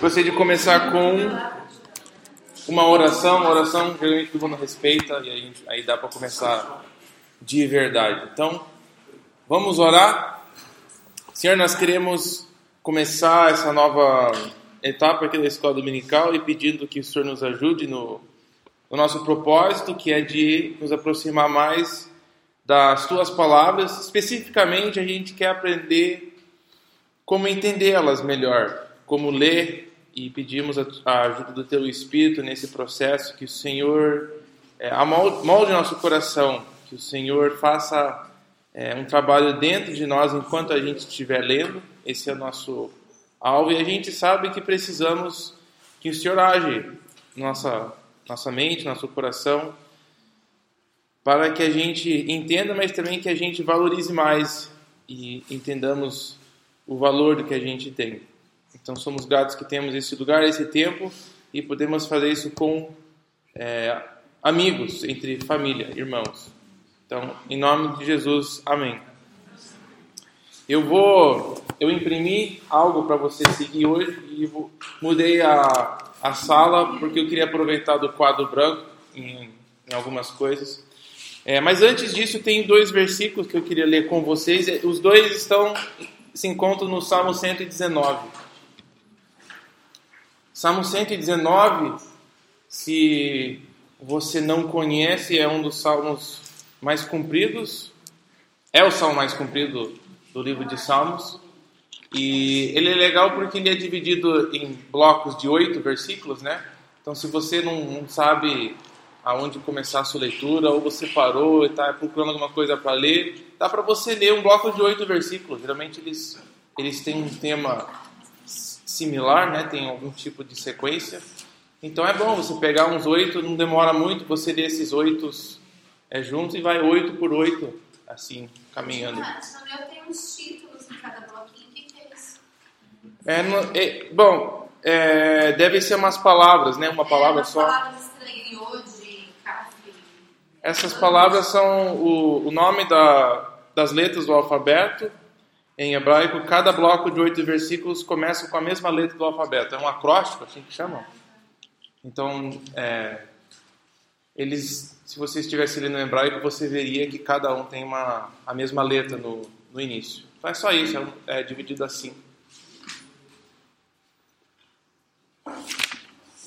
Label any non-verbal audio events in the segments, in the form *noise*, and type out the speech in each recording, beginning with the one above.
Gostaria de começar com uma oração, uma oração geralmente todo mundo respeita e aí, aí dá para começar de verdade. Então, vamos orar. Senhor, nós queremos começar essa nova etapa aqui da escola dominical e pedindo que o Senhor nos ajude no, no nosso propósito, que é de nos aproximar mais das tuas palavras. Especificamente, a gente quer aprender como entendê-las melhor, como ler e pedimos a, a, ajuda do Teu Espírito nesse processo, que o Senhor é, molde nosso coração, que o Senhor faça é, um trabalho dentro de nós enquanto a gente estiver lendo. Esse é o nosso alvo e a gente sabe que precisamos que o Senhor age nossa nossa mente, nosso coração, para que a gente entenda, mas também que a gente valorize mais e entendamos o valor do que a gente tem. Então somos gratos que temos esse lugar, esse tempo e podemos fazer isso com é, amigos, entre família, irmãos. Então, em nome de Jesus, amém. Eu vou, eu imprimi algo para você seguir hoje e vou, mudei a, a sala porque eu queria aproveitar do quadro branco em, em algumas coisas. É, mas antes disso, tem dois versículos que eu queria ler com vocês. Os dois estão se encontram no Salmo 119. Salmo 119, se você não conhece, é um dos salmos mais compridos. É o salmo mais comprido do livro de Salmos. E ele é legal porque ele é dividido em blocos de oito versículos, né? Então, se você não, não sabe aonde começar a sua leitura, ou você parou e está procurando alguma coisa para ler, dá para você ler um bloco de oito versículos. Geralmente eles, eles têm um tema similar, né? tem algum tipo de sequência. Então é bom você pegar uns oito, não demora muito, você lê esses oito é, juntos e vai oito por oito, assim, caminhando. Eu tenho uns títulos em cada bloquinho, o que, que é isso? É, é, bom, é, deve ser umas palavras, né? Uma palavra é, só. Palavras Essas palavras são o, o nome da, das letras do alfabeto em hebraico, cada bloco de oito versículos começa com a mesma letra do alfabeto. É um acróstico, assim que chamam. Então, é, eles, se você estivesse lendo em hebraico, você veria que cada um tem uma, a mesma letra no, no início. Então é só isso, é, é dividido assim.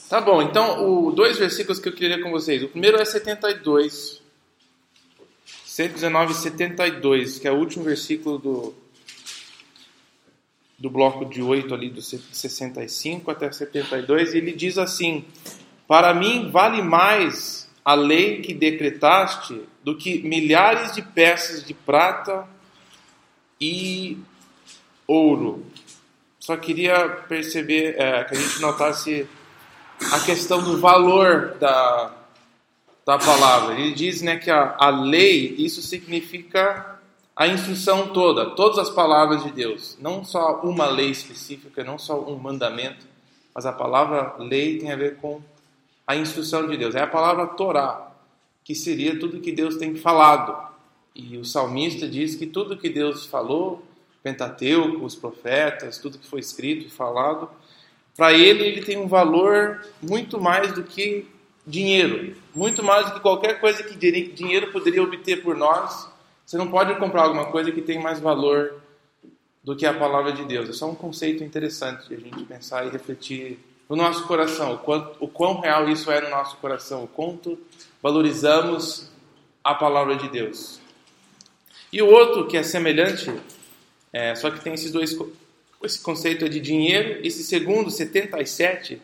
Tá bom, então, os dois versículos que eu queria com vocês. O primeiro é 72. 119, 72, que é o último versículo do, do bloco de 8 ali, do 65 até 72, e ele diz assim: Para mim vale mais a lei que decretaste do que milhares de peças de prata e ouro. Só queria perceber, é, que a gente notasse a questão do valor da, da palavra. Ele diz né, que a, a lei, isso significa a instrução toda, todas as palavras de Deus, não só uma lei específica, não só um mandamento, mas a palavra lei tem a ver com a instrução de Deus. É a palavra Torá, que seria tudo que Deus tem falado. E o salmista diz que tudo que Deus falou, Pentateuco, os profetas, tudo que foi escrito e falado, para ele ele tem um valor muito mais do que dinheiro, muito mais do que qualquer coisa que dinheiro poderia obter por nós você não pode comprar alguma coisa que tem mais valor do que a palavra de Deus. É só um conceito interessante de a gente pensar e refletir no nosso coração, o, quanto, o quão real isso é no nosso coração, o quanto valorizamos a palavra de Deus. E o outro que é semelhante, é, só que tem esses dois, esse conceito é de dinheiro, esse segundo, 77,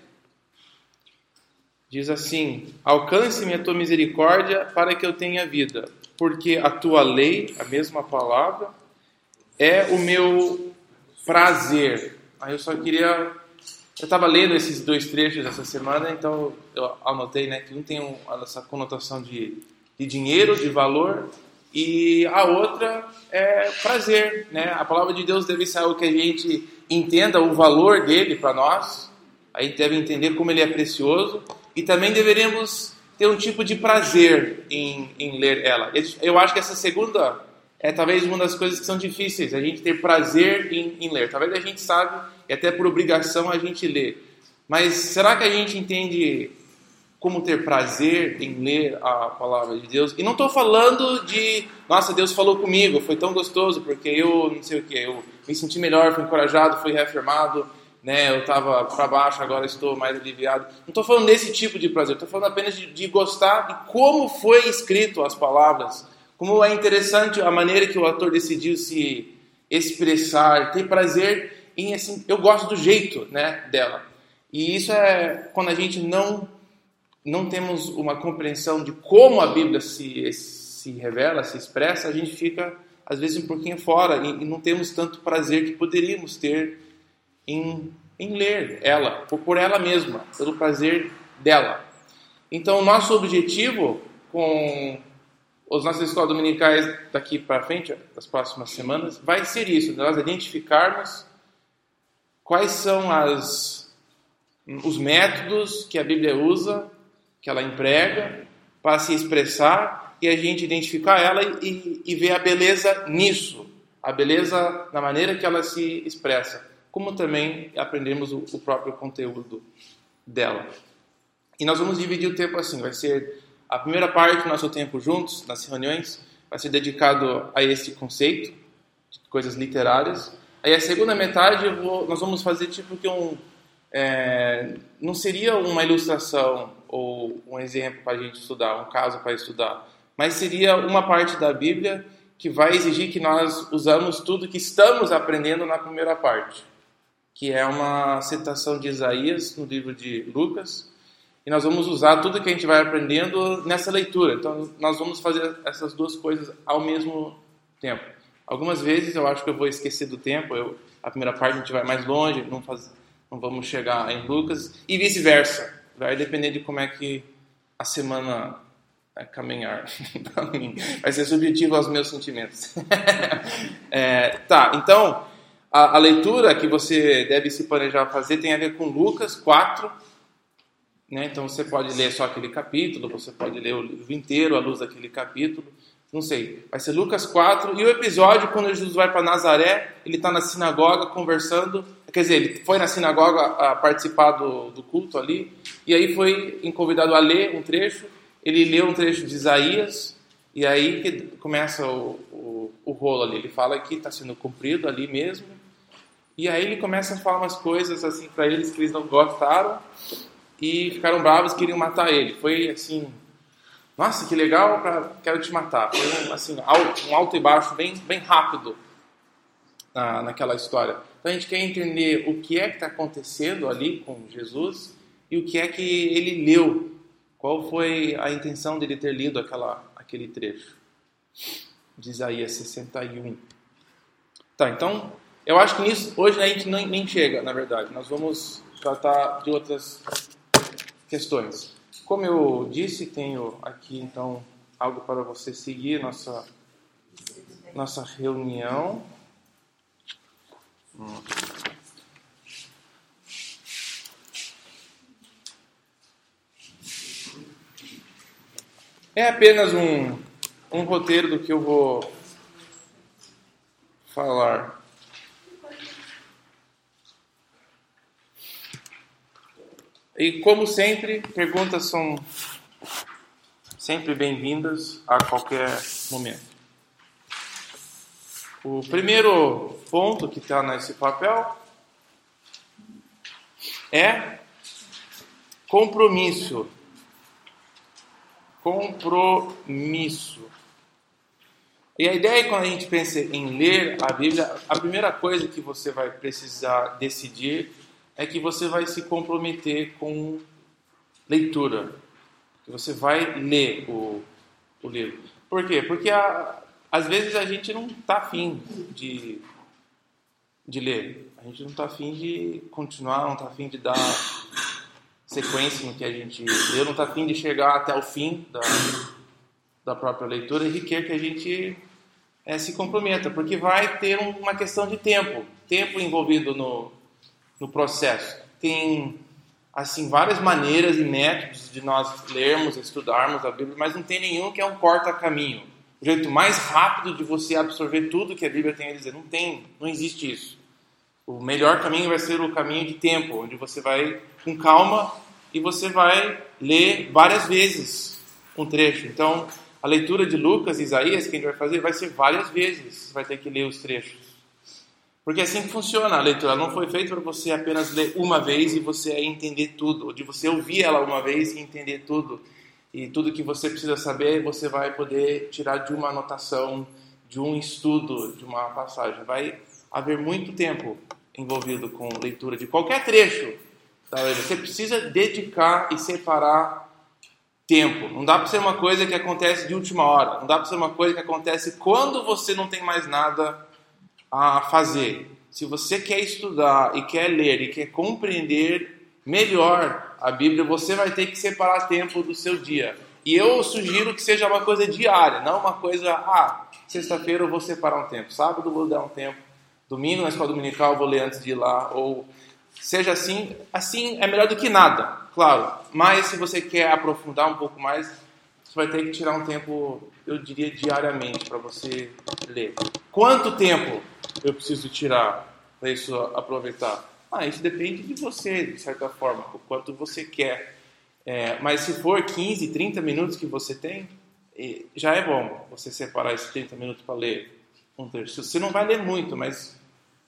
diz assim: Alcance-me a tua misericórdia para que eu tenha vida porque a tua lei, a mesma palavra, é o meu prazer. Aí eu só queria. Eu estava lendo esses dois trechos essa semana, então eu anotei né, que um tem essa conotação de, de dinheiro, de valor, e a outra é prazer. Né? A palavra de Deus deve ser algo que a gente entenda o valor dele para nós, a gente deve entender como ele é precioso, e também deveremos ter um tipo de prazer em, em ler ela. Eu acho que essa segunda é talvez uma das coisas que são difíceis, a gente ter prazer em, em ler. Talvez a gente sabe, e até por obrigação a gente lê. Mas será que a gente entende como ter prazer em ler a palavra de Deus? E não estou falando de, nossa, Deus falou comigo, foi tão gostoso, porque eu não sei o que, eu me senti melhor, fui encorajado, fui reafirmado, né? Eu estava para baixo, agora estou mais aliviado. Não estou falando desse tipo de prazer, estou falando apenas de, de gostar de como foi escrito as palavras, como é interessante a maneira que o autor decidiu se expressar, ter prazer em assim, eu gosto do jeito, né, dela. E isso é quando a gente não não temos uma compreensão de como a Bíblia se se revela, se expressa, a gente fica às vezes um pouquinho fora e, e não temos tanto prazer que poderíamos ter em, em ler ela, por, por ela mesma, pelo prazer dela. Então, nosso objetivo com as nossas escolas dominicais daqui para frente, das próximas semanas, vai ser isso: nós identificarmos quais são as, os métodos que a Bíblia usa, que ela emprega, para se expressar e a gente identificar ela e, e ver a beleza nisso, a beleza na maneira que ela se expressa como também aprendemos o, próprio conteúdo dela. E nós vamos dividir o tempo assim, vai ser a primeira parte do nosso tempo juntos, nas reuniões, vai ser dedicado a esse conceito, de coisas literárias. Aí a segunda metade vou, nós vamos fazer tipo que um... É, não seria uma ilustração ou um exemplo para a gente estudar, um caso para estudar, mas seria uma parte da Bíblia que vai exigir que nós usamos tudo que estamos aprendendo na primeira parte que é uma citação de Isaías no livro de Lucas. E nós vamos usar tudo que a gente vai aprendendo nessa leitura. Então, nós vamos fazer essas duas coisas ao mesmo tempo. Algumas vezes eu acho que eu vou esquecer do tempo. Eu, a primeira parte a gente vai mais longe, não, faz, não vamos chegar em Lucas. E vice-versa. Vai depender de como é que a semana vai caminhar. *laughs* Vai ser subjetivo aos meus sentimentos. *laughs* é, tá, então a, a, leitura que você deve se planejar fazer tem a ver com Lucas 4. Né? Então você pode ler só aquele capítulo, você pode ler o livro inteiro à luz daquele capítulo. Não sei. Vai ser Lucas 4. E o episódio, quando Jesus vai para Nazaré, ele está na sinagoga conversando. Quer dizer, ele foi na sinagoga a participar do, do culto ali. E aí foi convidado a ler um trecho. Ele leu um trecho de Isaías. E aí que começa o, o, o rolo ali. Ele fala que está sendo cumprido ali mesmo. E aí ele começa a falar umas coisas assim para eles que eles não gostaram e ficaram bravos, queriam matar ele. Foi assim, nossa, que legal, pra, quero te matar. Foi um, assim, um alto e baixo bem, bem rápido na, naquela história. Então a gente quer entender o que é que está acontecendo ali com Jesus e o que é que ele leu. Qual foi a intenção dele ter lido aquela, aquele trecho de Isaías 61. Tá, então eu acho que nisso hoje a gente nem, nem chega, na verdade. Nós vamos tratar de outras questões. Como eu disse, tenho aqui então algo para você seguir nossa nossa reunião. Hum. É apenas um, um roteiro do que eu vou falar. E como sempre, perguntas são sempre bem-vindas a qualquer momento. O primeiro ponto que está nesse papel é compromisso. Compromisso. E a ideia é quando a gente pensa em ler a Bíblia, a primeira coisa que você vai precisar decidir é que você vai se comprometer com leitura, que você vai ler o, o livro. Por quê? Porque a, às vezes a gente não está afim de, de ler, a gente não está afim de continuar, não está afim de dar sequência no que a gente leu, não está afim de chegar até o fim da, da própria leitura e quer que a gente é, se comprometa, porque vai ter uma questão de tempo, tempo envolvido no, no processo. Tem assim várias maneiras e métodos de nós lermos, estudarmos a Bíblia, mas não tem nenhum que é um corta-caminho. o jeito mais rápido de você absorver tudo que a Bíblia tem a dizer. Não tem, não existe isso. O melhor caminho vai ser o caminho de tempo, onde você vai com calma e você vai ler várias vezes um trecho. Então, a leitura de Lucas e Isaías que a gente vai fazer vai ser várias vezes. Você vai ter que ler os trechos. Porque é assim que funciona a leitura. Não foi feita para você apenas ler uma vez e você entender tudo, ou de você ouvir ela uma vez e entender tudo. E tudo que você precisa saber, você vai poder tirar de uma anotação, de um estudo, de uma passagem. Vai haver muito tempo envolvido com leitura de qualquer trecho. Você precisa dedicar e separar tempo. Não dá para ser uma coisa que acontece de última hora. Não dá para ser uma coisa que acontece quando você não tem mais nada a fazer. Se você quer estudar e quer ler e quer compreender melhor a Bíblia, você vai ter que separar tempo do seu dia. E eu sugiro que seja uma coisa diária, não uma coisa, ah, sexta-feira eu vou separar um tempo, sábado eu vou dar um tempo, domingo na escola dominical eu vou ler antes de ir lá, ou seja assim, assim é melhor do que nada, claro. Mas se você quer aprofundar um pouco mais, você vai ter que tirar um tempo, eu diria diariamente, para você ler. Quanto tempo eu preciso tirar para isso aproveitar? Ah, isso depende de você, de certa forma, o quanto você quer. É, mas se for 15, 30 minutos que você tem, já é bom você separar esses 30 minutos para ler um terço. Você não vai ler muito, mas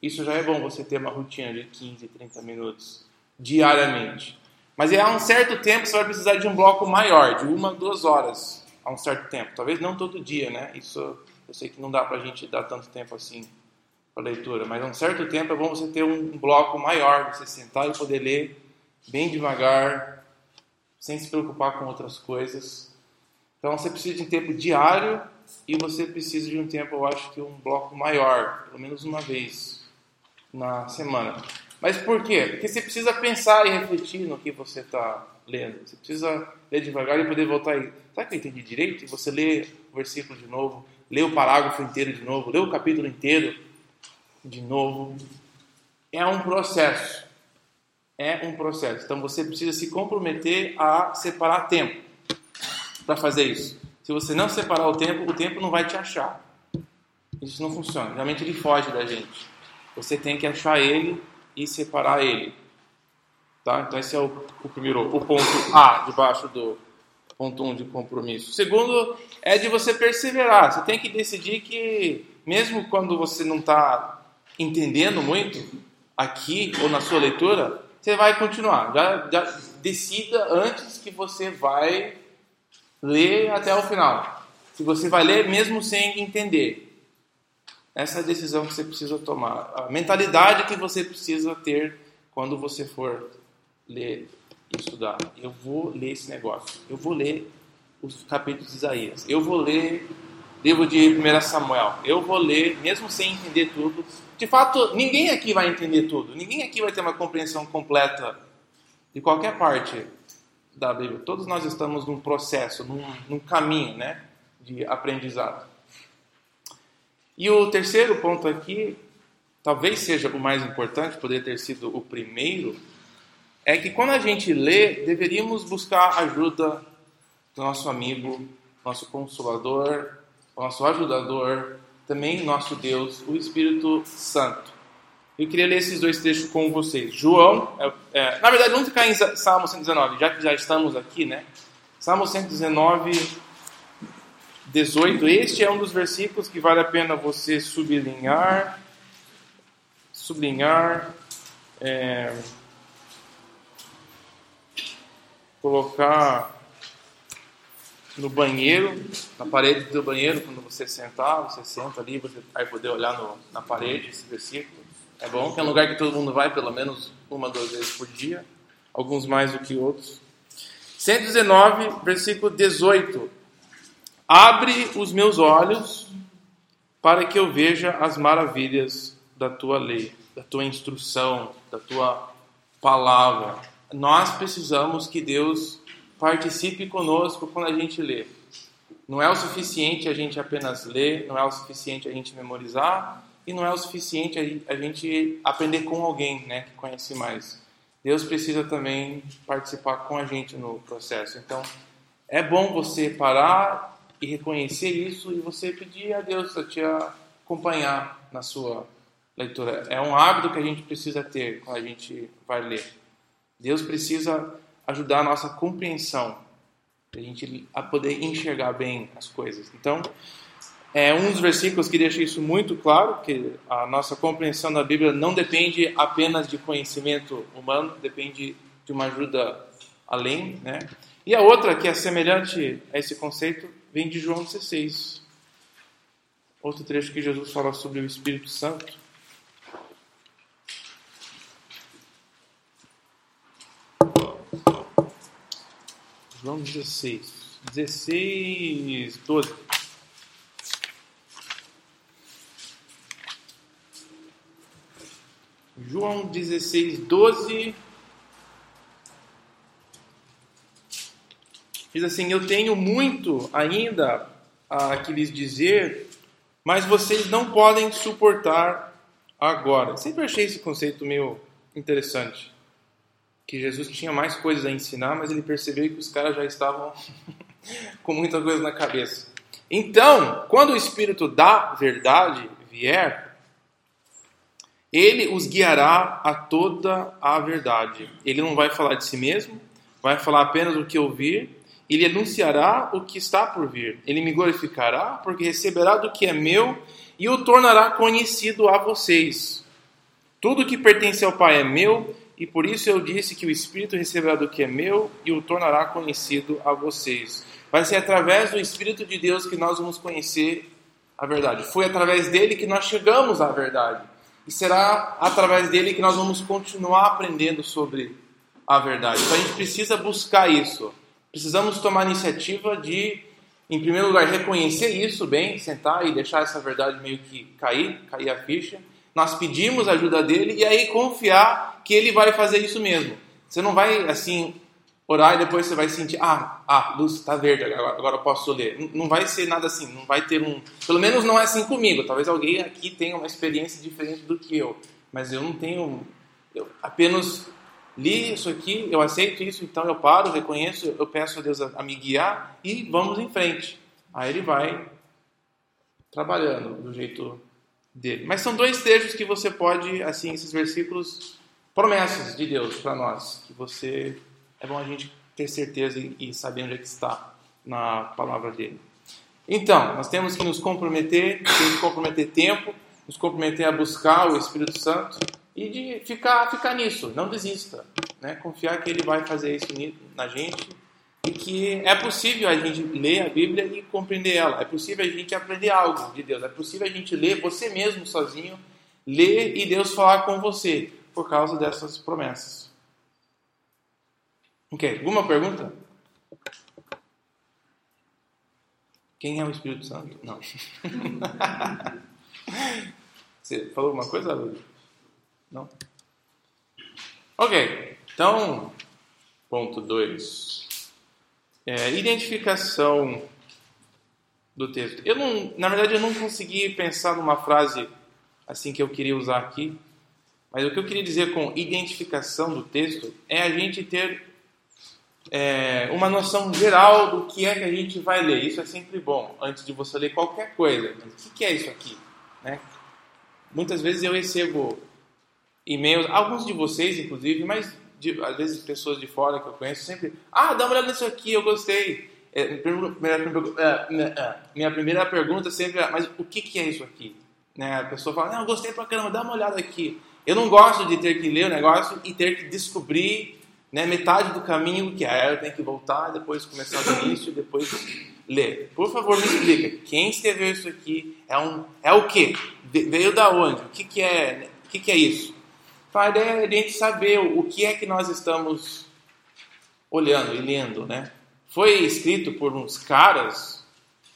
isso já é bom você ter uma rotina de 15, 30 minutos diariamente. Mas a um certo tempo você vai precisar de um bloco maior, de uma, duas horas, a um certo tempo. Talvez não todo dia, né? Isso eu sei que não dá para a gente dar tanto tempo assim para leitura, mas a um certo tempo é bom você ter um bloco maior, você sentar e poder ler bem devagar, sem se preocupar com outras coisas. Então você precisa de um tempo diário e você precisa de um tempo, eu acho que um bloco maior, pelo menos uma vez na semana. Mas por quê? Porque você precisa pensar e refletir no que você está lendo. Você precisa ler devagar e poder voltar aí. Será que eu entendi direito? Você lê o versículo de novo, lê o parágrafo inteiro de novo, lê o capítulo inteiro de novo. É um processo. É um processo. Então você precisa se comprometer a separar tempo para fazer isso. Se você não separar o tempo, o tempo não vai te achar. Isso não funciona. Realmente ele foge da gente. Você tem que achar ele e separar ele. Tá? Então esse é o, o primeiro, o ponto A debaixo do ponto 1 um de compromisso. O segundo é de você perseverar. Você tem que decidir que mesmo quando você não está entendendo muito aqui ou na sua leitura, você vai continuar. Já, já decida antes que você vai ler até o final. Se você vai ler mesmo sem entender. Essa é a decisão que você precisa tomar. A mentalidade que você precisa ter quando você for ler e estudar. Eu vou ler esse negócio. Eu vou ler os capítulos de Isaías. Eu vou ler livro de 1 Samuel. Eu vou ler, mesmo sem entender tudo. De fato, ninguém aqui vai entender tudo. Ninguém aqui vai ter uma compreensão completa de qualquer parte da Bíblia. Todos nós estamos num processo, num, num caminho né, de aprendizado. E o terceiro ponto aqui, talvez seja o mais importante, poderia ter sido o primeiro, é que quando a gente lê, deveríamos buscar ajuda do nosso amigo, nosso consolador, nosso ajudador, também nosso Deus, o Espírito Santo. Eu queria ler esses dois textos com vocês. João, é, é, na verdade, vamos ficar em Salmo 119, já que já estamos aqui, né? Salmo 119, 18. Este é um dos versículos que vale a pena você sublinhar, sublinhar, é, colocar no banheiro, na parede do banheiro, quando você sentar, você senta ali, você vai poder olhar no, na parede esse versículo. É bom, que é um lugar que todo mundo vai pelo menos uma, duas vezes por dia, alguns mais do que outros. 119, versículo 18. Abre os meus olhos para que eu veja as maravilhas da tua lei, da tua instrução, da tua palavra. Nós precisamos que Deus participe conosco quando a gente lê. Não é o suficiente a gente apenas ler, não é o suficiente a gente memorizar e não é o suficiente a gente aprender com alguém, né, que conhece mais. Deus precisa também participar com a gente no processo. Então, é bom você parar e reconhecer isso e você pedir a Deus a te acompanhar na sua leitura. É um hábito que a gente precisa ter quando a gente vai ler. Deus precisa ajudar a nossa compreensão, a gente a poder enxergar bem as coisas. Então, é um dos versículos que deixa isso muito claro, que a nossa compreensão da Bíblia não depende apenas de conhecimento humano, depende de uma ajuda além, né? E a outra, que é semelhante a esse conceito, vem de João 16. Outro trecho que Jesus fala sobre o Espírito Santo. João 16. 16, 12. João 16, 12. Diz assim: Eu tenho muito ainda a que lhes dizer, mas vocês não podem suportar agora. Sempre achei esse conceito meio interessante. Que Jesus tinha mais coisas a ensinar, mas ele percebeu que os caras já estavam *laughs* com muita coisa na cabeça. Então, quando o Espírito da verdade vier, ele os guiará a toda a verdade. Ele não vai falar de si mesmo, vai falar apenas o que ouvir. Ele anunciará o que está por vir. Ele me glorificará, porque receberá do que é meu e o tornará conhecido a vocês. Tudo que pertence ao Pai é meu, e por isso eu disse que o Espírito receberá do que é meu e o tornará conhecido a vocês. Vai ser através do Espírito de Deus que nós vamos conhecer a verdade. Foi através dele que nós chegamos à verdade. E será através dele que nós vamos continuar aprendendo sobre a verdade. Então a gente precisa buscar isso. Precisamos tomar a iniciativa de, em primeiro lugar, reconhecer isso bem, sentar e deixar essa verdade meio que cair, cair a ficha. Nós pedimos a ajuda dele e aí confiar que ele vai fazer isso mesmo. Você não vai assim orar e depois você vai sentir, ah, ah, luz está verde, agora, agora eu posso ler. Não vai ser nada assim, não vai ter um. Pelo menos não é assim comigo. Talvez alguém aqui tenha uma experiência diferente do que eu, mas eu não tenho. Eu apenas li isso aqui, eu aceito isso, então eu paro, reconheço, eu peço a Deus a, a me guiar e vamos em frente. Aí ele vai trabalhando do jeito dele. Mas são dois trechos que você pode, assim, esses versículos, promessas de Deus para nós, que você é bom a gente ter certeza e saber onde é que está na palavra dele. Então, nós temos que nos comprometer, temos que comprometer tempo, nos comprometer a buscar o Espírito Santo e de ficar, ficar nisso, não desista. Né? Confiar que ele vai fazer isso na gente e que é possível a gente ler a Bíblia e compreender ela. É possível a gente aprender algo de Deus. É possível a gente ler você mesmo sozinho, ler e Deus falar com você por causa dessas promessas. Ok, alguma pergunta? Quem é o Espírito Santo? Não. *laughs* Você falou alguma coisa? Não? Ok, então, ponto 2. É, identificação do texto. Eu não, na verdade, eu não consegui pensar numa frase assim que eu queria usar aqui, mas o que eu queria dizer com identificação do texto é a gente ter é, uma noção geral do que é que a gente vai ler. Isso é sempre bom, antes de você ler qualquer coisa. O que é isso aqui? Né? Muitas vezes eu recebo e-mails, alguns de vocês, inclusive, mas de, às vezes pessoas de fora que eu conheço, sempre, ah, dá uma olhada nisso aqui, eu gostei. É, minha, é, minha primeira pergunta sempre é, mas o que, que é isso aqui? Né? A pessoa fala, não, eu gostei pra caramba, dá uma olhada aqui. Eu não gosto de ter que ler o negócio e ter que descobrir né, metade do caminho que é, eu tenho que voltar, depois começar do início, depois ler. Por favor, me explica. Quem escreveu isso aqui é um é o quê? Veio da onde? O que, que é? O que, que é isso? A ideia é a gente saber o que é que nós estamos olhando e lendo, né? Foi escrito por uns caras,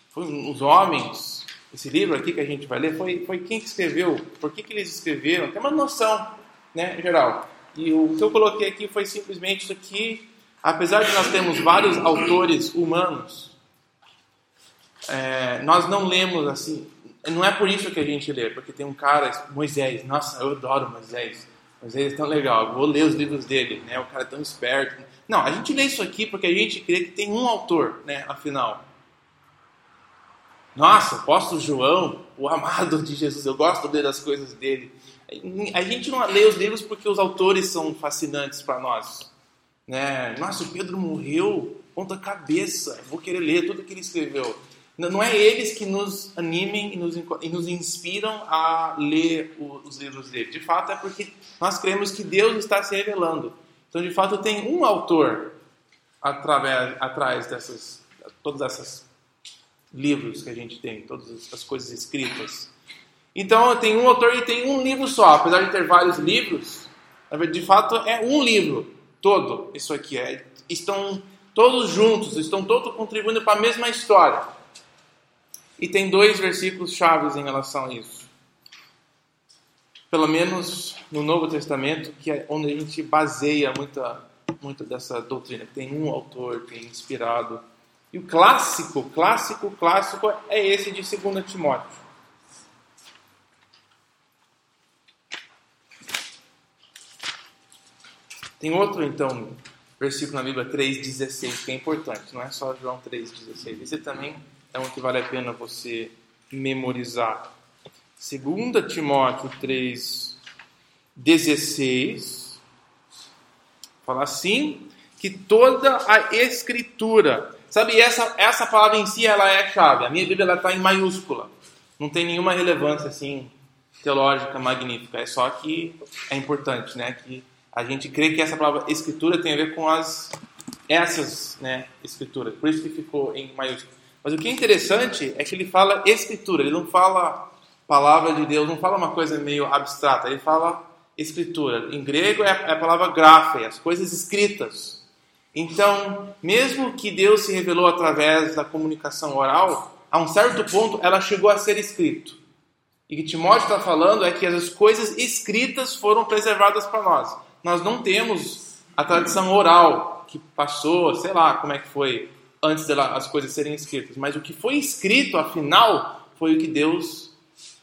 foi uns homens. Esse livro aqui que a gente vai ler foi, foi quem que escreveu? Por que, que eles escreveram? Tem uma noção, né, geral. E o que eu coloquei aqui foi simplesmente isso aqui. Apesar de nós termos vários autores humanos, é, nós não lemos assim. Não é por isso que a gente lê, porque tem um cara, Moisés. Nossa, eu adoro Moisés. Moisés é tão legal. Vou ler os livros dele, né? O cara é tão esperto. Não, a gente lê isso aqui porque a gente crê que tem um autor, né? Afinal. Nossa, o apóstolo João, o amado de Jesus, eu gosto de ler as coisas dele. A gente não lê os livros porque os autores são fascinantes para nós. Né? Nossa, o Pedro morreu, ponta cabeça, vou querer ler tudo que ele escreveu. Não é eles que nos animem e nos, e nos inspiram a ler os livros dele. De fato, é porque nós cremos que Deus está se revelando. Então, de fato, tem um autor através, atrás dessas, todas essas livros que a gente tem, todas as coisas escritas. Então, tem um autor e tem um livro só, apesar de ter vários livros, de fato é um livro todo. Isso aqui é, estão todos juntos, estão todos contribuindo para a mesma história. E tem dois versículos chaves em relação a isso. Pelo menos no Novo Testamento, que é onde a gente baseia muita, muita dessa doutrina. Tem um autor que é inspirado. E o clássico, clássico, clássico é esse de 2 Timóteo. Tem outro, então, versículo na Bíblia 3,16, que é importante, não é só João 3,16. Esse também é um que vale a pena você memorizar. 2 Timóteo 3, 16, fala assim, que toda a escritura, sabe, essa, essa palavra em si, ela é a chave. A minha Bíblia está em maiúscula. Não tem nenhuma relevância, assim, teológica magnífica. É só que é importante, né, que a gente crê que essa palavra escritura tem a ver com as essas, né, escrituras. Por isso que ficou em maiúscula. Mas o que é interessante é que ele fala escritura, ele não fala palavra de Deus, não fala uma coisa meio abstrata, ele fala escritura. Em grego é a palavra grafe, as coisas escritas. Então, mesmo que Deus se revelou através da comunicação oral, a um certo ponto ela chegou a ser escrito. E o que Timóteo está falando é que as coisas escritas foram preservadas para nós. Nós não temos a tradição oral que passou, sei lá como é que foi antes das coisas serem escritas, mas o que foi escrito, afinal, foi o que Deus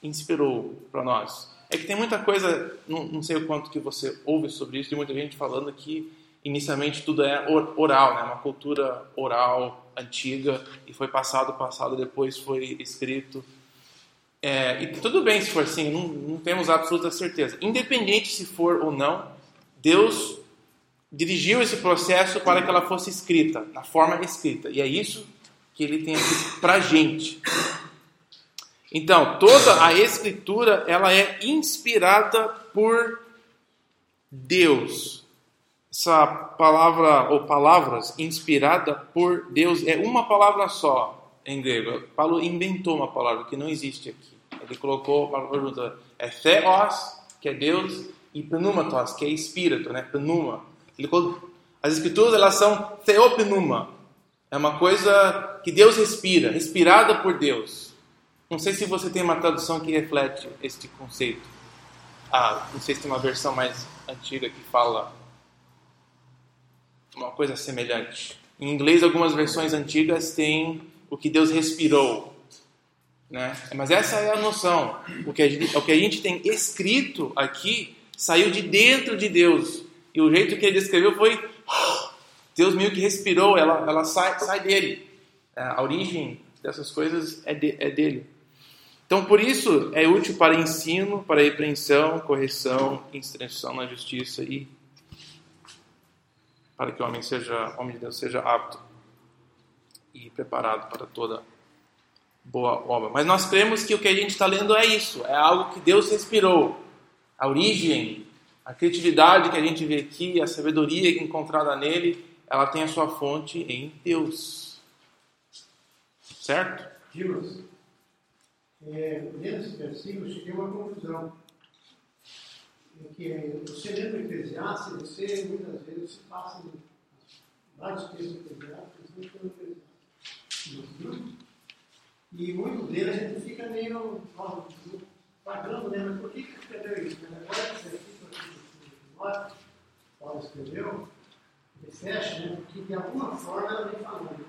inspirou para nós. É que tem muita coisa, não, não, sei o quanto que você ouve sobre isso, tem muita gente falando que inicialmente tudo é oral, né? uma cultura oral antiga e foi passado, passado, depois foi escrito. É, e tudo bem se for assim, não, não temos absoluta certeza. Independente se for ou não, Deus dirigiu esse processo para que ela fosse escrita, na forma escrita. E é isso que ele tem aqui para gente. Então, toda a escritura, ela é inspirada por Deus. Essa palavra, ou palavras, inspirada por Deus, é uma palavra só em grego. Paulo inventou uma palavra que não existe aqui. Ele colocou uma junto. É theos, que é Deus, e pneumatos, que é espírito, né? Pneuma as escrituras elas são theopnuma. É uma coisa que Deus respira, respirada por Deus. Não sei se você tem uma tradução que reflete este conceito. Ah, não sei se tem uma versão mais antiga que fala uma coisa semelhante. Em inglês, algumas versões antigas têm o que Deus respirou. Né? Mas essa é a noção. O que a gente, o que a gente tem escrito aqui saiu de dentro de Deus. E o jeito que ele descreveu foi: Deus meio que respirou, ela, ela sai, sai dele. É, a origem dessas coisas é, de, é dele. Então, por isso, é útil para ensino, para repreensão, correção, instrução na justiça e para que o homem seja, homem de Deus seja apto e preparado para toda boa obra. Mas nós cremos que o que a gente está lendo é isso, é algo que Deus respirou. A origem a criatividade que a gente vê aqui, a sabedoria encontrada nele, ela tem a sua fonte em Deus. Certo? Dimas, é, nesse versículo cheguei a uma conclusão. Em que você lendo o Eclesiastes, você muitas vezes se passa vários textos eclesiásticos, pelo Eclesiastes. E muitos deles a gente fica meio pagando, né? Mas por que que escreveu isso? Agora, isso aqui Paulo escreveu, ele fecha, né, porque de alguma forma ela vem falando. Né?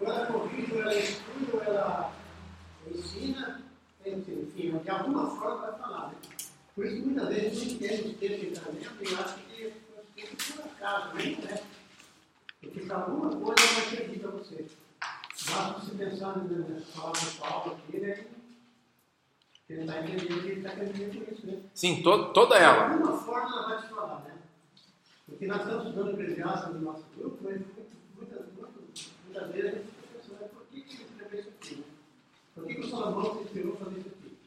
Ou ela corrige, ou ela estuda, ou ela ensina, enfim, de alguma forma vai falar. Né? Por isso, muitas vezes, não entende o texto que está e acha que é por acaso, nem é. Porque para alguma coisa ela acredita você. basta você pensar nessa palavra de Paulo aqui, né? Tentar entender o que ele está dizer com isso, né? Sim, to, toda De ela. alguma forma ela vai te falar, né? Porque nós estamos estudando Eclesiastes no nosso grupo, mas muitas, muitas, muitas vezes a gente fica pensando, por que que ele escreveu isso aqui? Né? Por que, que o Salomão se inspirou para fazer isso aqui?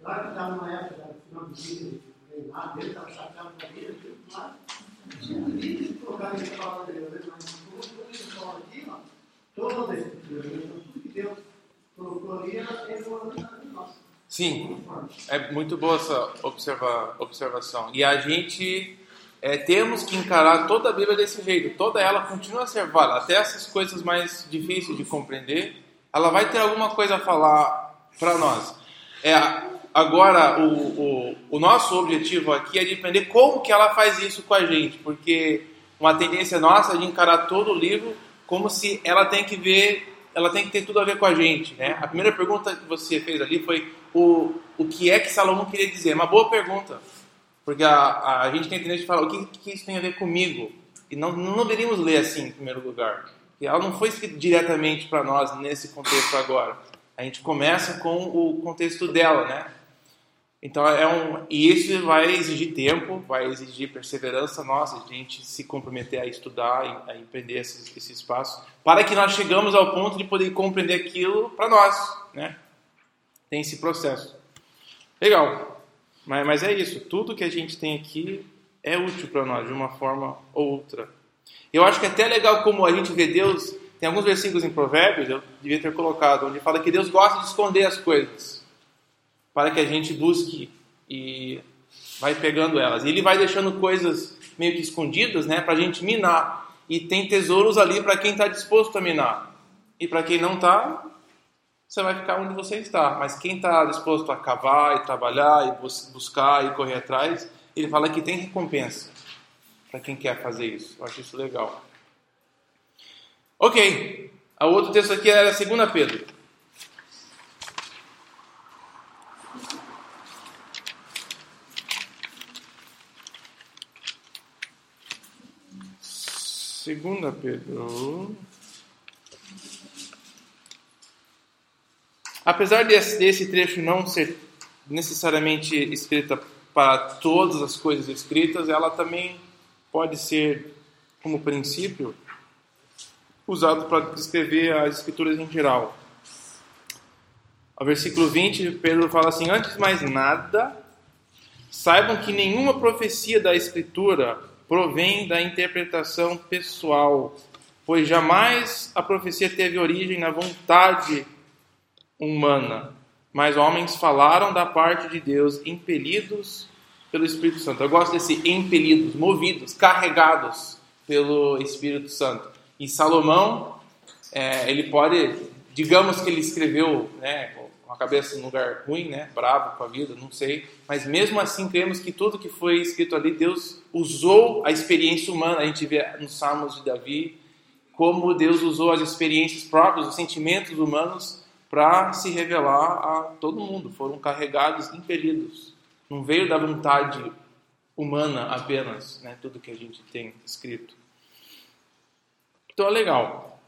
Claro que estava numa época, no final do dia, reinado dele, estava chateado com a vida, tudo, mas tinha livre de colocar essa palavra de Deus, né? mas como ele fala aqui, ó, toda a escritura, né? Então, tudo que Deus colocou ali, ela tem uma nossa. Sim, é muito boa essa observa, observação. E a gente é, temos que encarar toda a Bíblia desse jeito. Toda ela continua a ser válida. Até essas coisas mais difíceis de compreender, ela vai ter alguma coisa a falar para nós. É, agora, o, o, o nosso objetivo aqui é de entender como que ela faz isso com a gente. Porque uma tendência nossa é de encarar todo o livro como se ela tem que ver ela tem que ter tudo a ver com a gente, né? A primeira pergunta que você fez ali foi o, o que é que Salomão queria dizer. Uma boa pergunta, porque a, a, gente tem a tendência de falar o que, que isso tem a ver comigo. E não, não deveríamos ler assim em primeiro lugar. Porque ela não foi escrita diretamente para nós nesse contexto agora. A gente começa com o contexto dela, né? Então é um e isso vai exigir tempo, vai exigir perseverança nossa, a gente se comprometer a estudar, a empreender esse, esse espaço, para que nós chegamos ao ponto de poder compreender aquilo para nós, né? Tem esse processo. Legal. Mas, mas é isso, tudo que a gente tem aqui é útil para nós de uma forma ou outra. Eu acho que é até legal como a gente vê Deus, tem alguns versículos em Provérbios, eu devia ter colocado, onde fala que Deus gosta de esconder as coisas para que a gente busque e vai pegando elas. E ele vai deixando coisas meio que escondidas, né, para a gente minar. E tem tesouros ali para quem está disposto a minar. E para quem não está, você vai ficar onde você está. Mas quem está disposto a cavar e trabalhar e bus buscar e correr atrás, ele fala que tem recompensa para quem quer fazer isso. Eu acho isso legal. Ok. O outro texto aqui era 2 Pedro. Segunda Pedro. Apesar desse, trecho não ser necessariamente escrita para todas as coisas escritas, ela também pode ser, como princípio, usado para descrever as escrituras em geral. O versículo 20, Pedro fala assim: Antes de mais nada, saibam que nenhuma profecia da escritura provém da interpretação pessoal, pois jamais a profecia teve origem na vontade humana, mas homens falaram da parte de Deus, impelidos pelo Espírito Santo. Eu gosto desse impelidos, movidos, carregados pelo Espírito Santo. E Salomão, é, ele pode, digamos que ele escreveu, né, com a cabeça num lugar ruim, né, bravo com a vida, não sei, mas mesmo assim cremos que tudo que foi escrito ali, Deus usou a experiência humana. A gente vê nos Salmos de Davi como Deus usou as experiências próprias, os sentimentos humanos para se revelar a todo mundo. Foram carregados, impelidos. Não veio da vontade humana apenas, né, tudo que a gente tem escrito. Então é legal.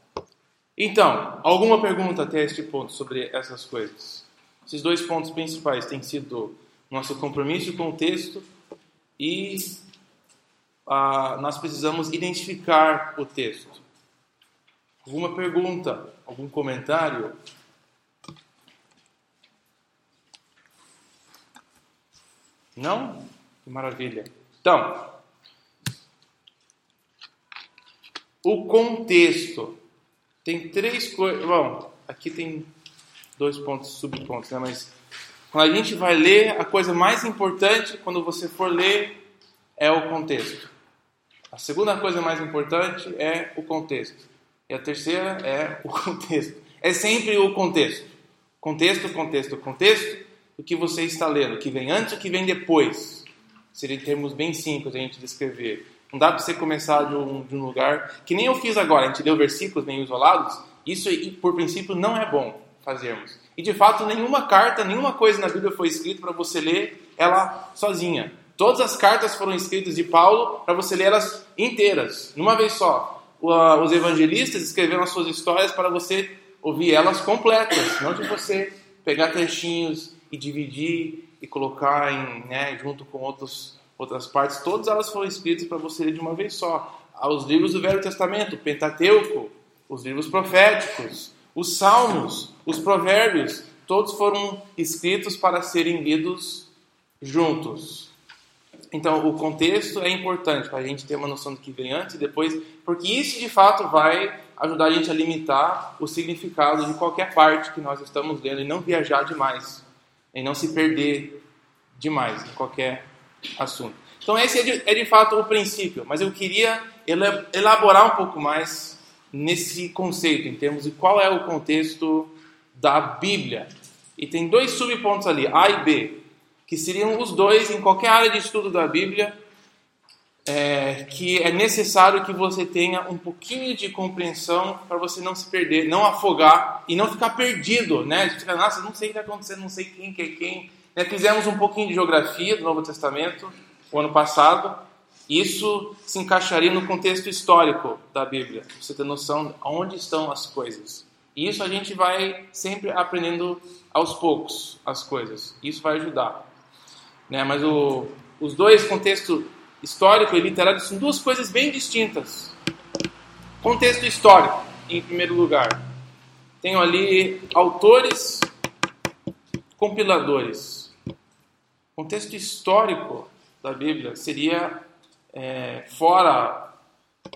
Então, alguma pergunta até este ponto sobre essas coisas? Esses dois pontos principais têm sido nosso compromisso com o texto e ah, nós precisamos identificar o texto. Alguma pergunta? Algum comentário? Não? Que maravilha. Então, o contexto. Tem três coisas. Bom, aqui tem dois pontos, subpontos, né? Mas quando a gente vai ler, a coisa mais importante quando você for ler é o contexto. A segunda coisa mais importante é o contexto. E a terceira é o *laughs* contexto. É sempre o contexto. Contexto, contexto, contexto. O que você está lendo, o que vem antes, o que vem depois. Seria em termos bem simples a gente descrever. Não dá para você começar de um, de um, lugar que nem eu fiz agora. A gente leu versículos meio isolados. Isso, por princípio, não é bom fazermos. E de fato, nenhuma carta, nenhuma coisa na Bíblia foi escrita para você ler ela sozinha. Todas as cartas foram escritas de Paulo para você ler elas inteiras, numa vez só. Os evangelistas escreveram as suas histórias para você ouvir elas completas, não de você pegar trechinhos e dividir e colocar em, né, junto com outros, outras partes. Todas elas foram escritas para você ler de uma vez só. Os livros do Velho Testamento, o Pentateuco, os livros proféticos, os Salmos, os Provérbios, todos foram escritos para serem lidos juntos. Então, o contexto é importante para a gente ter uma noção do que vem antes e depois, porque isso de fato vai ajudar a gente a limitar o significado de qualquer parte que nós estamos lendo e não viajar demais, e não se perder demais em qualquer assunto. Então, esse é de, é de fato o princípio, mas eu queria elaborar um pouco mais nesse conceito, em termos de qual é o contexto da Bíblia. E tem dois subpontos ali, A e B que seriam os dois em qualquer área de estudo da Bíblia, é, que é necessário que você tenha um pouquinho de compreensão para você não se perder, não afogar e não ficar perdido, né? De ficar, nossa, não sei o que está acontecendo, não sei quem que é quem. Né? Fizemos um pouquinho de geografia do Novo Testamento o ano passado. Isso se encaixaria no contexto histórico da Bíblia, você ter noção de onde estão as coisas. E isso a gente vai sempre aprendendo aos poucos as coisas. Isso vai ajudar. Né? Mas o, os dois, contexto histórico e literário, são duas coisas bem distintas. Contexto histórico, em primeiro lugar. Tenho ali autores, compiladores. Contexto histórico da Bíblia seria é, fora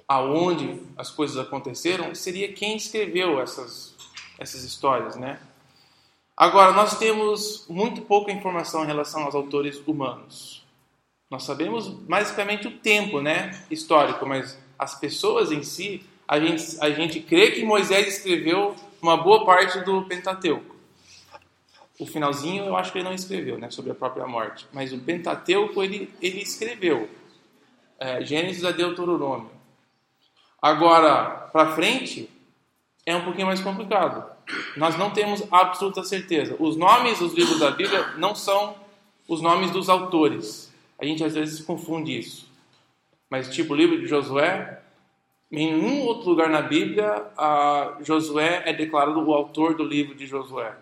aonde as coisas aconteceram, seria quem escreveu essas, essas histórias, né? Agora, nós temos muito pouca informação em relação aos autores humanos. Nós sabemos basicamente o tempo né, histórico, mas as pessoas em si, a gente, a gente crê que Moisés escreveu uma boa parte do Pentateuco. O finalzinho eu acho que ele não escreveu, né, sobre a própria morte. Mas o Pentateuco ele, ele escreveu. É, Gênesis a Deuteronômio. Agora, para frente, é um pouquinho mais complicado nós não temos absoluta certeza. Os nomes dos livros da Bíblia não são os nomes dos autores. A gente às vezes confunde isso. Mas, tipo, o livro de Josué, em nenhum outro lugar na Bíblia, Josué é declarado o autor do livro de Josué.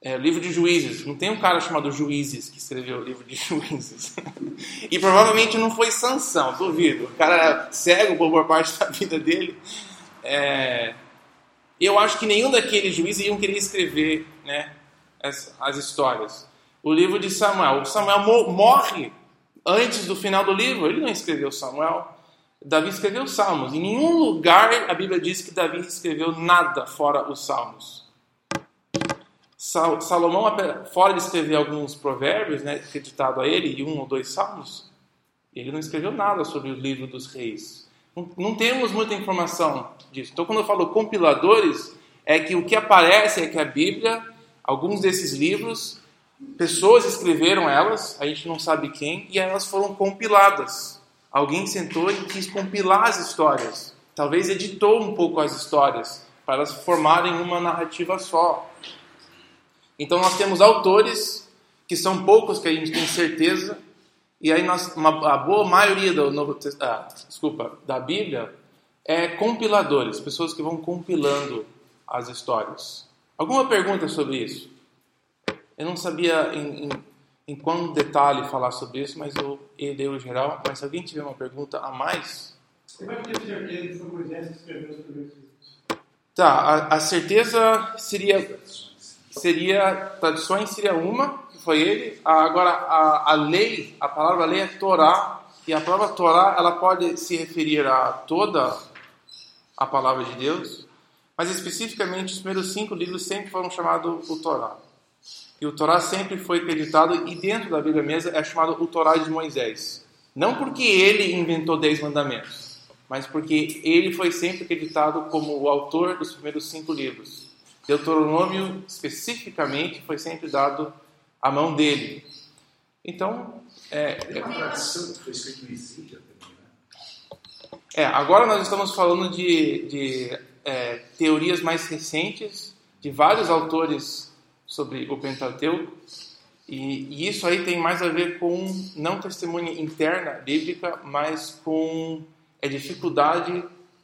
É, livro de Juízes. Não tem um cara chamado Juízes que escreveu o livro de *laughs* Juízes. e provavelmente não foi Sansão, duvido. O cara era cego por boa parte da vida dele. É, eu acho que nenhum daqueles juízes iam querer escrever né, as, as histórias. O livro de Samuel. O Samuel morre antes do final do livro. Ele não escreveu Samuel. Davi escreveu Salmos. Em nenhum lugar a Bíblia diz que Davi escreveu nada fora os Salmos. Salomão, fora de escrever alguns provérbios, né, acreditado a ele, e um ou dois salmos, ele não escreveu nada sobre o livro dos reis. Não temos muita informação disso. Então, quando eu falo compiladores, é que o que aparece é que a Bíblia, alguns desses livros, pessoas escreveram elas, a gente não sabe quem, e elas foram compiladas. Alguém sentou e quis compilar as histórias. Talvez editou um pouco as histórias para elas formarem uma narrativa só. Então nós temos autores que são poucos que a gente tem certeza e aí nós, uma, a boa maioria do Novo ah, desculpa, da Bíblia é compiladores, pessoas que vão compilando as histórias. Alguma pergunta sobre isso? Eu não sabia em, em, em qual detalhe falar sobre isso, mas eu dei o geral. Mas se alguém tiver uma pergunta a mais. Você vai ter certeza que foi Moisés que escreveu os primeiros livros? Tá, a, a certeza seria, seria. Tradições seria uma, foi ele. Agora, a, a lei, a palavra lei é Torá, e a palavra Torá, ela pode se referir a toda a palavra de Deus, mas especificamente os primeiros cinco livros sempre foram chamados o Torá. E o Torá sempre foi acreditado, e dentro da Bíblia mesmo é chamado o Torá de Moisés. Não porque ele inventou dez mandamentos, mas porque ele foi sempre acreditado como o autor dos primeiros cinco livros. Deuteronômio, especificamente, foi sempre dado a mão dele. Então, é, é, é, agora nós estamos falando de, de é, teorias mais recentes, de vários autores sobre o Pentateuco, e, e, isso aí tem mais a ver com não testemunha interna bíblica, mas com a é, dificuldade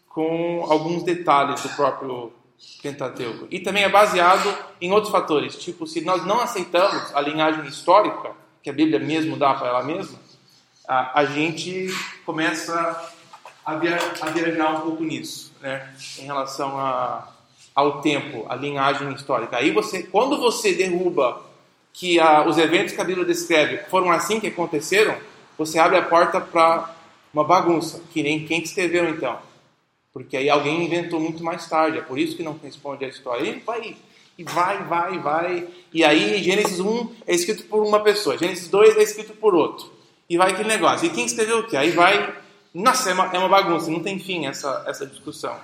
com alguns detalhes do próprio Pentateuco. E também é baseado em outros fatores, tipo, se nós não aceitamos a linhagem histórica, que a Bíblia mesmo dá para ela mesma, a, a gente começa a, via, a viajar um pouco nisso, né? em relação a, ao tempo, a linhagem histórica. Aí você, quando você derruba que a, os eventos que a Bíblia descreve foram assim que aconteceram, você abre a porta para uma bagunça, que nem quem escreveu então. Porque aí alguém inventou muito mais tarde, é por isso que não responde a história. E vai, e vai, vai, vai. E aí Gênesis 1 é escrito por uma pessoa, Gênesis 2 é escrito por outro. E vai aquele negócio. E quem escreveu o quê? Aí vai. Nossa, é uma, é uma bagunça, não tem fim essa, essa discussão.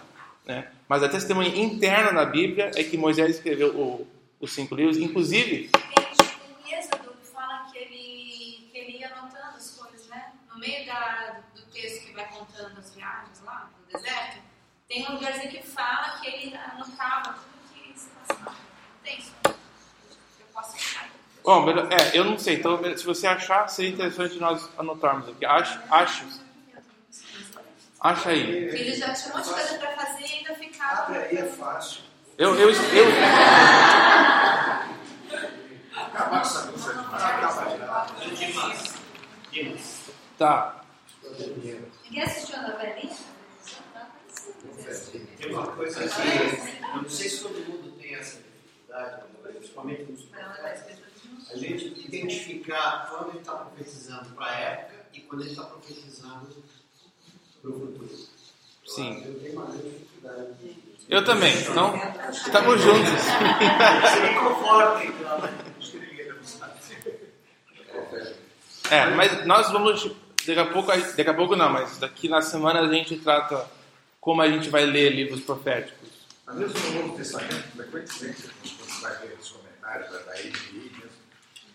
Né? Mas a testemunha interna da Bíblia é que Moisés escreveu o, os cinco livros, inclusive. Tem Êxodo que fala que ele, que ele ia anotando as coisas, né? No meio da, do texto que vai contando as viagens lá no deserto, tem um lugarzinho que fala que ele anotava tudo que se passava. Tem isso. Eu posso achar. Bom, melhor- é, eu não sei, então se você achar, seria interessante nós anotarmos aqui. Acho, acho, acha aí. Ele já tinha um monte de coisa pra fazer e ainda ficava. Abre aí é fácil. Eu, eu, eu, Acabar com essa coisa. Acaba de tá. Ninguém assistiu a novelinha? Tem uma coisa que eu não sei se todo mundo tem essa dificuldade, principalmente nos a gente identificar quando ele está profetizando para a época e quando ele está profetizando para o futuro. Eu Sim. Eu tenho grande dificuldade. Eu também. Então, estamos juntos. Você me conforta. É, mas nós vamos. Daqui a pouco, daqui a pouco não, mas daqui na semana a gente trata como a gente vai ler livros proféticos. Mas mesmo no Novo Testamento, frequentemente, você vai ver os comentários da mesmo,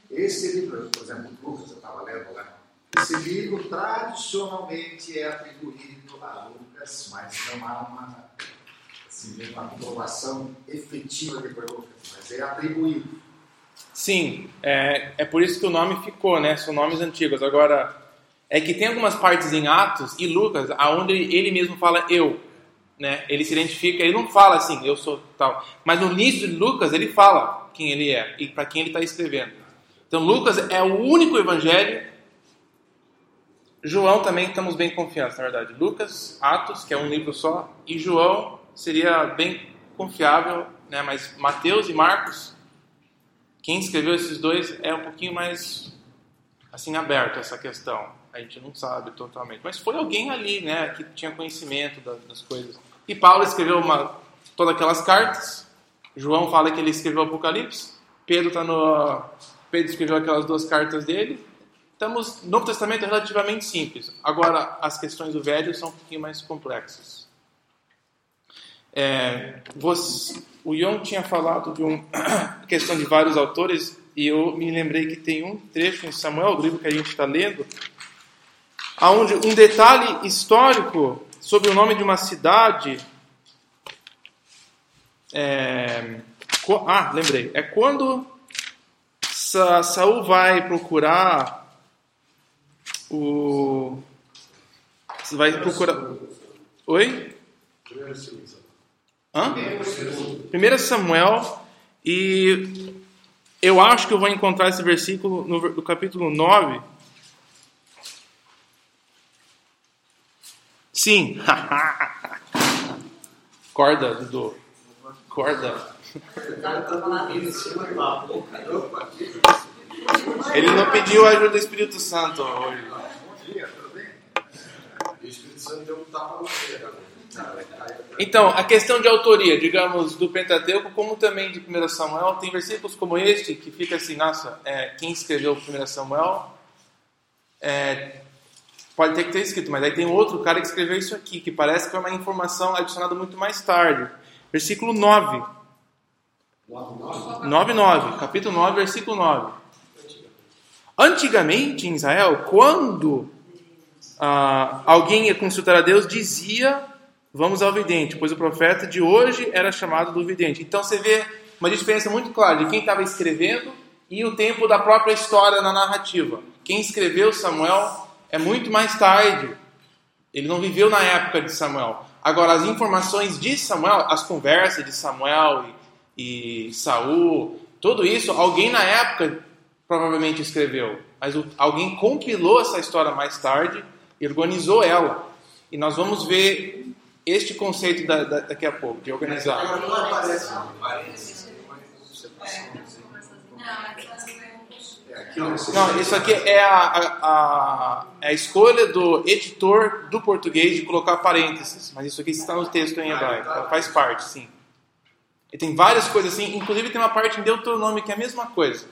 esse livro, por exemplo, Lucas, eu estava lendo lá, esse livro tradicionalmente é atribuído a Lucas, mas não há uma, assim, uma comprovação efetiva de Lucas, mas é atribuído. Sim, é, é por isso que o nome ficou, né? São nomes antigos. Agora, é que tem algumas partes em Atos e Lucas, aonde ele mesmo fala eu, né? Ele se identifica, ele não fala assim, eu sou tal. Mas no início de Lucas, ele fala quem ele é e para quem ele está escrevendo. Então, Lucas é o único evangelho. João também estamos bem confiantes, na verdade. Lucas, Atos, que é um livro só, e João seria bem confiável, né? Mas Mateus e Marcos quem escreveu esses dois é um pouquinho mais assim aberto essa questão. A gente não sabe totalmente, mas foi alguém ali, né, que tinha conhecimento das, das coisas. E Paulo escreveu uma, todas aquelas cartas. João fala que ele escreveu o Apocalipse. Pedro tá no Pedro escreveu aquelas duas cartas dele. Estamos Novo Testamento é relativamente simples. Agora as questões do Velho são um pouquinho mais complexas. É, você, o Ion tinha falado de uma *coughs* questão de vários autores e eu me lembrei que tem um trecho em Samuel, do livro que a gente está lendo, aonde um detalhe histórico sobre o nome de uma cidade. É, ah, lembrei. É quando Sa, Saul vai procurar o. Vai procurar. Oi? Hã? 1 Samuel, e eu acho que eu vou encontrar esse versículo no, no capítulo 9. Sim. *laughs* Corda, Dudu. Corda. Ele não pediu a ajuda do Espírito Santo hoje. Bom dia, tudo bem? E o Espírito Santo deu um tapa no meio Então, a questão de autoria, digamos, do Pentateuco, como também de 1 Samuel, tem versículos como este que fica assim, nossa, é, quem escreveu 1 Samuel é, pode ter que ter escrito, mas aí tem outro cara que escreveu isso aqui, que parece que é uma informação adicionada muito mais tarde. Versículo 9. 9, 9. Capítulo 9, versículo 9. Antigamente em Israel, quando ah, alguém ia consultar a Deus, dizia: Vamos ao vidente, pois o profeta de hoje era chamado do vidente. Então você vê uma diferença muito clara de quem estava escrevendo e o tempo da própria história na narrativa. Quem escreveu Samuel é muito mais tarde Ele não viveu na época de Samuel. Agora, as informações de Samuel, as conversas de Samuel e, e Saul, tudo isso, alguém na época provavelmente escreveu. Mas o, alguém compilou essa história mais tarde e organizou ela. E nós vamos ver este conceito da, da, daqui a pouco, de organizar. Agora não aparece. Não, isso aqui é a, a, a, é a escolha do editor do português de colocar parênteses, mas isso aqui está no texto em hebraico, então faz parte, sim. E tem várias coisas assim, inclusive tem uma parte em Deuteronômio que é a mesma coisa.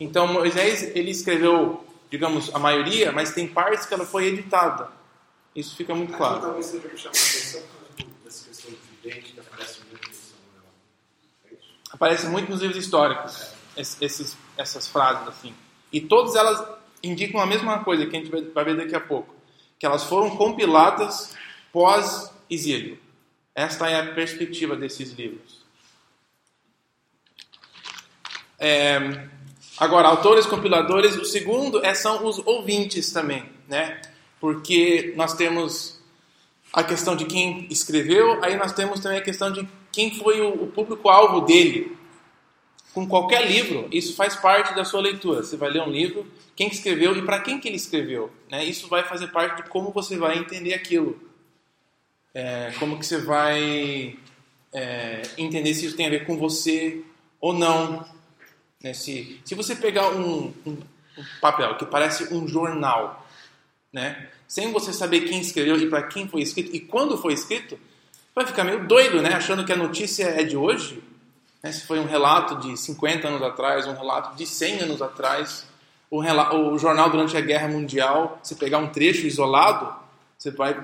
Então Moisés ele escreveu, digamos, a maioria, mas tem partes que ela foi editada. Isso fica muito claro. Talvez seja que chamar a atenção dessa questão vidente que aparece muito Samuel. É isso? Aparece muito nos livros históricos, esses, essas frases assim. E todas elas indicam a mesma coisa que a gente vai ver daqui a pouco, que elas foram compiladas pós-exílio. Esta é a perspectiva desses livros. É, agora, autores, compiladores, o segundo é, são os ouvintes também, né? Porque nós temos a questão de quem escreveu, aí nós temos também a questão de quem foi o, o público-alvo dele com qualquer livro, isso faz parte da sua leitura. Você vai ler um livro, quem escreveu e para quem que ele escreveu. Né? Isso vai fazer parte de como você vai entender aquilo. É, como que você vai é, entender se isso tem a ver com você ou não. Né? Se, se você pegar um, um, um papel que parece um jornal, né? sem você saber quem escreveu e para quem foi escrito e quando foi escrito, vai ficar meio doido, né? achando que a notícia é de hoje né? Se foi um relato de 50 anos atrás, um relato de 100 anos atrás, o, o jornal durante a Guerra Mundial, você pegar um trecho isolado, você vai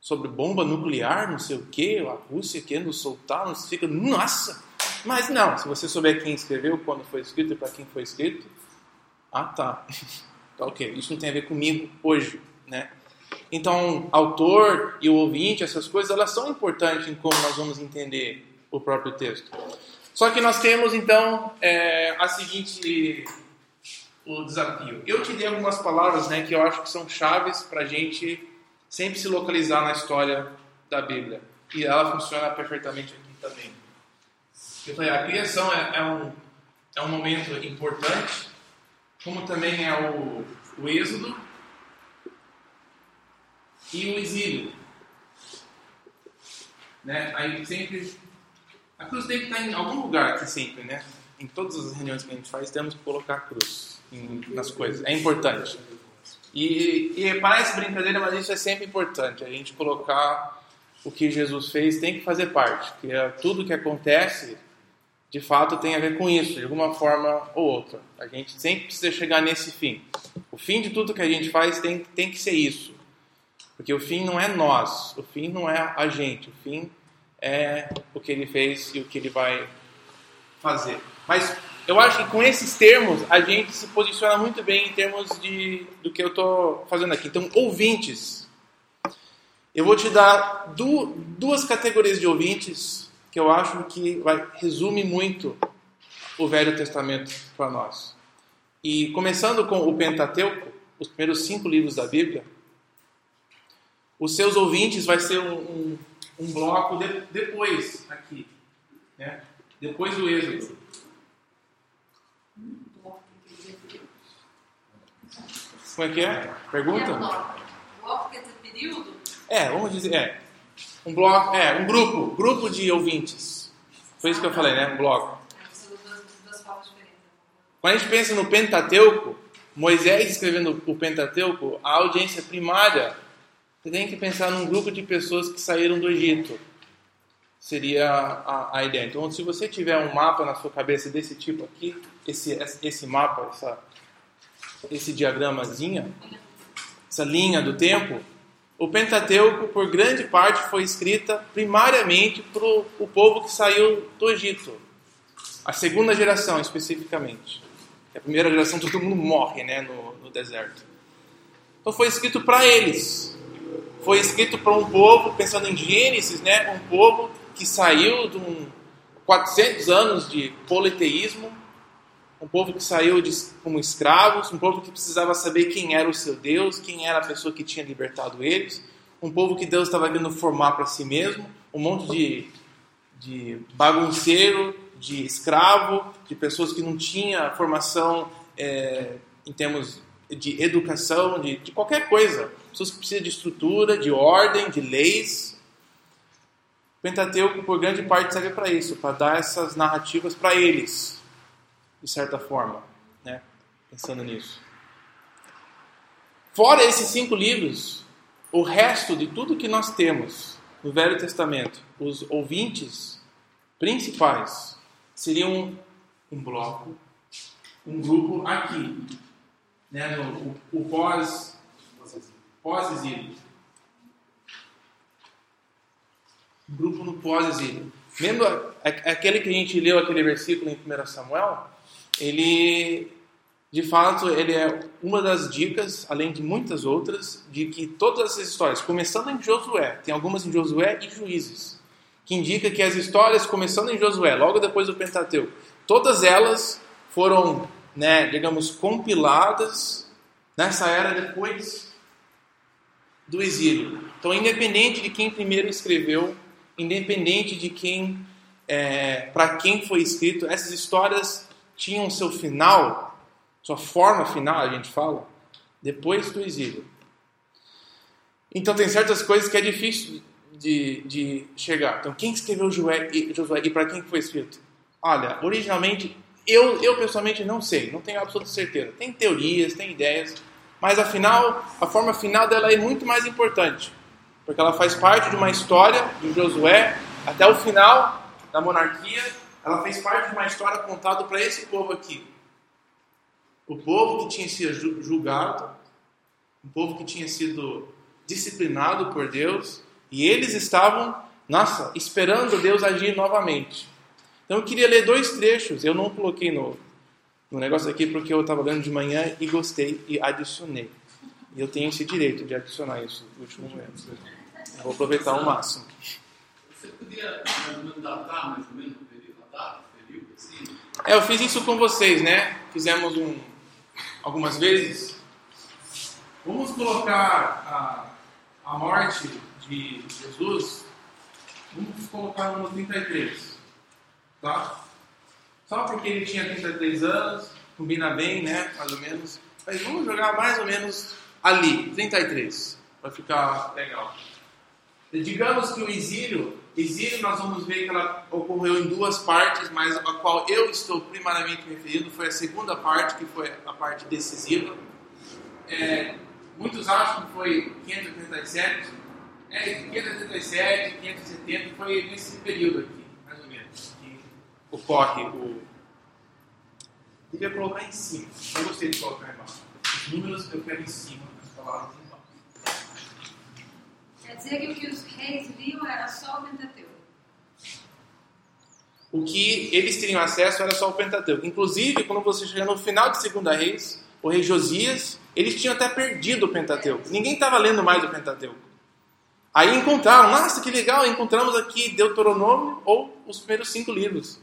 sobre bomba nuclear, não sei o que, a Rússia querendo soltar, você fica, nossa! Mas não, se você souber quem escreveu, quando foi escrito e para quem foi escrito, ah tá, *laughs* tá ok, isso não tem a ver comigo hoje, né? Então, autor e o ouvinte, essas coisas, elas são importantes em como nós vamos entender o próprio texto. Só que nós temos então é, a seguinte o desafio. Eu te dei algumas palavras, né, que eu acho que são chaves para a gente sempre se localizar na história da Bíblia. E ela funciona perfeitamente aqui também. Eu falei, a criação é, é um é um momento importante, como também é o, o êxodo e o exílio. Né? Aí sempre a cruz tem que estar em algum lugar aqui sempre, né? Em todas as reuniões que a gente faz, temos que colocar a cruz em, nas coisas. É importante. E, e parece brincadeira, mas isso é sempre importante. A gente colocar o que Jesus fez tem que fazer parte. Que é, tudo que acontece, de fato, tem a ver com isso, de alguma forma ou outra. A gente sempre precisa chegar nesse fim. O fim de tudo que a gente faz tem, tem que ser isso. Porque o fim não é nós, o fim não é a gente, o fim é o que ele fez e o que ele vai fazer. Mas eu acho que com esses termos a gente se posiciona muito bem em termos de, do que eu estou fazendo aqui. Então, ouvintes. Eu vou te dar du, duas categorias de ouvintes que eu acho que vai, resume muito o Velho Testamento para nós. E começando com o Pentateuco, os primeiros cinco livros da Bíblia, os seus ouvintes vai ser um, um um bloco de, depois aqui, né? depois do êxodo. Como é que é? Pergunta? Dizer período? É, vamos dizer, é. Um bloco, é, um grupo, grupo de ouvintes. Foi isso que eu falei, né? Um bloco. Quando a gente pensa no Pentateuco, Moisés escrevendo o Pentateuco, a audiência primária você tem que pensar num grupo de pessoas que saíram do Egito. Seria a, a ideia. Então, se você tiver um mapa na sua cabeça desse tipo aqui, esse, esse mapa, essa, esse diagramazinho, essa linha do tempo, o Pentateuco, por grande parte, foi escrita primariamente para o povo que saiu do Egito. A segunda geração, especificamente. A primeira geração, todo mundo morre né, no, no deserto. Então, foi escrito para eles foi escrito para um povo, pensando em Gênesis, né, um povo que saiu de um 400 anos de politeísmo, um povo que saiu de, como escravos, um povo que precisava saber quem era o seu Deus, quem era a pessoa que tinha libertado eles, um povo que Deus estava querendo formar para si mesmo, um monte de, de bagunceiro, de escravo, de pessoas que não tinham formação é, em termos de educação, de, de qualquer coisa. Pessoas que precisam de estrutura, de ordem, de leis. O Pentateuco, por grande parte, serve para isso, para dar essas narrativas para eles, de certa forma, né? pensando nisso. Fora esses cinco livros, o resto de tudo que nós temos no Velho Testamento, os ouvintes principais seriam um bloco, um grupo aqui, né, no, o, o pós, pós-exílio. Um grupo no pós-exílio. Lembra aquele que a gente leu aquele versículo em 1 Samuel? Ele, de fato, ele é uma das dicas, além de muitas outras, de que todas essas histórias, começando em Josué, tem algumas em Josué e Juízes, que indica que as histórias começando em Josué, logo depois do Pentateuco, todas elas foram, né, digamos, compiladas nessa era depois do exílio. Então, independente de quem primeiro escreveu, independente de quem, é, para quem foi escrito, essas histórias tinham seu final, sua forma final, a gente fala, depois do exílio. Então, tem certas coisas que é difícil de, de chegar. Então, quem escreveu Josué e, para quem foi escrito? Olha, originalmente, eu, eu pessoalmente não sei, não tenho absoluta certeza. Tem teorias, tem ideias, mas afinal, a forma final dela é muito mais importante, porque ela faz parte de uma história de Josué até o final da monarquia. Ela fez parte de uma história contada para esse povo aqui. O povo que tinha sido julgado, um povo que tinha sido disciplinado por Deus, e eles estavam, nossa, esperando Deus agir novamente. Então eu queria ler dois trechos, eu não coloquei no, no negócio aqui porque eu estava lendo de manhã e gostei e adicionei. E eu tenho esse direito de adicionar isso no último momento. Eu vou aproveitar ao máximo. Você podia datar mais ou menos É, eu fiz isso com vocês, né? Fizemos um, algumas vezes. Vamos colocar a, a morte de Jesus, vamos colocar no 33, tá? Só porque ele tinha 33 anos, combina bem, né, mais ou menos. Mas vamos jogar mais ou menos ali, 33, para ficar legal. Digamos que o exílio, exílio nós vamos ver que ela ocorreu em duas partes, mas a qual eu estou primariamente me referindo foi a segunda parte, que foi a parte decisiva. É, muitos acham que foi 587, é, 587, 570, foi nesse período aqui, mais ou menos, que ocorre o. Devia colocar em cima. Não gostei de colocar embaixo. Os números eu quero em cima, as palavras. Quer dizer que o que os reis viam era só o Pentateuco. O que eles teriam acesso era só o Pentateuco. Inclusive, quando você chega no final de Segunda Reis, o rei Josias, eles tinham até perdido o Pentateuco. Ninguém estava lendo mais o Pentateuco. Aí encontraram, nossa, que legal, encontramos aqui Deuteronômio ou os primeiros cinco livros.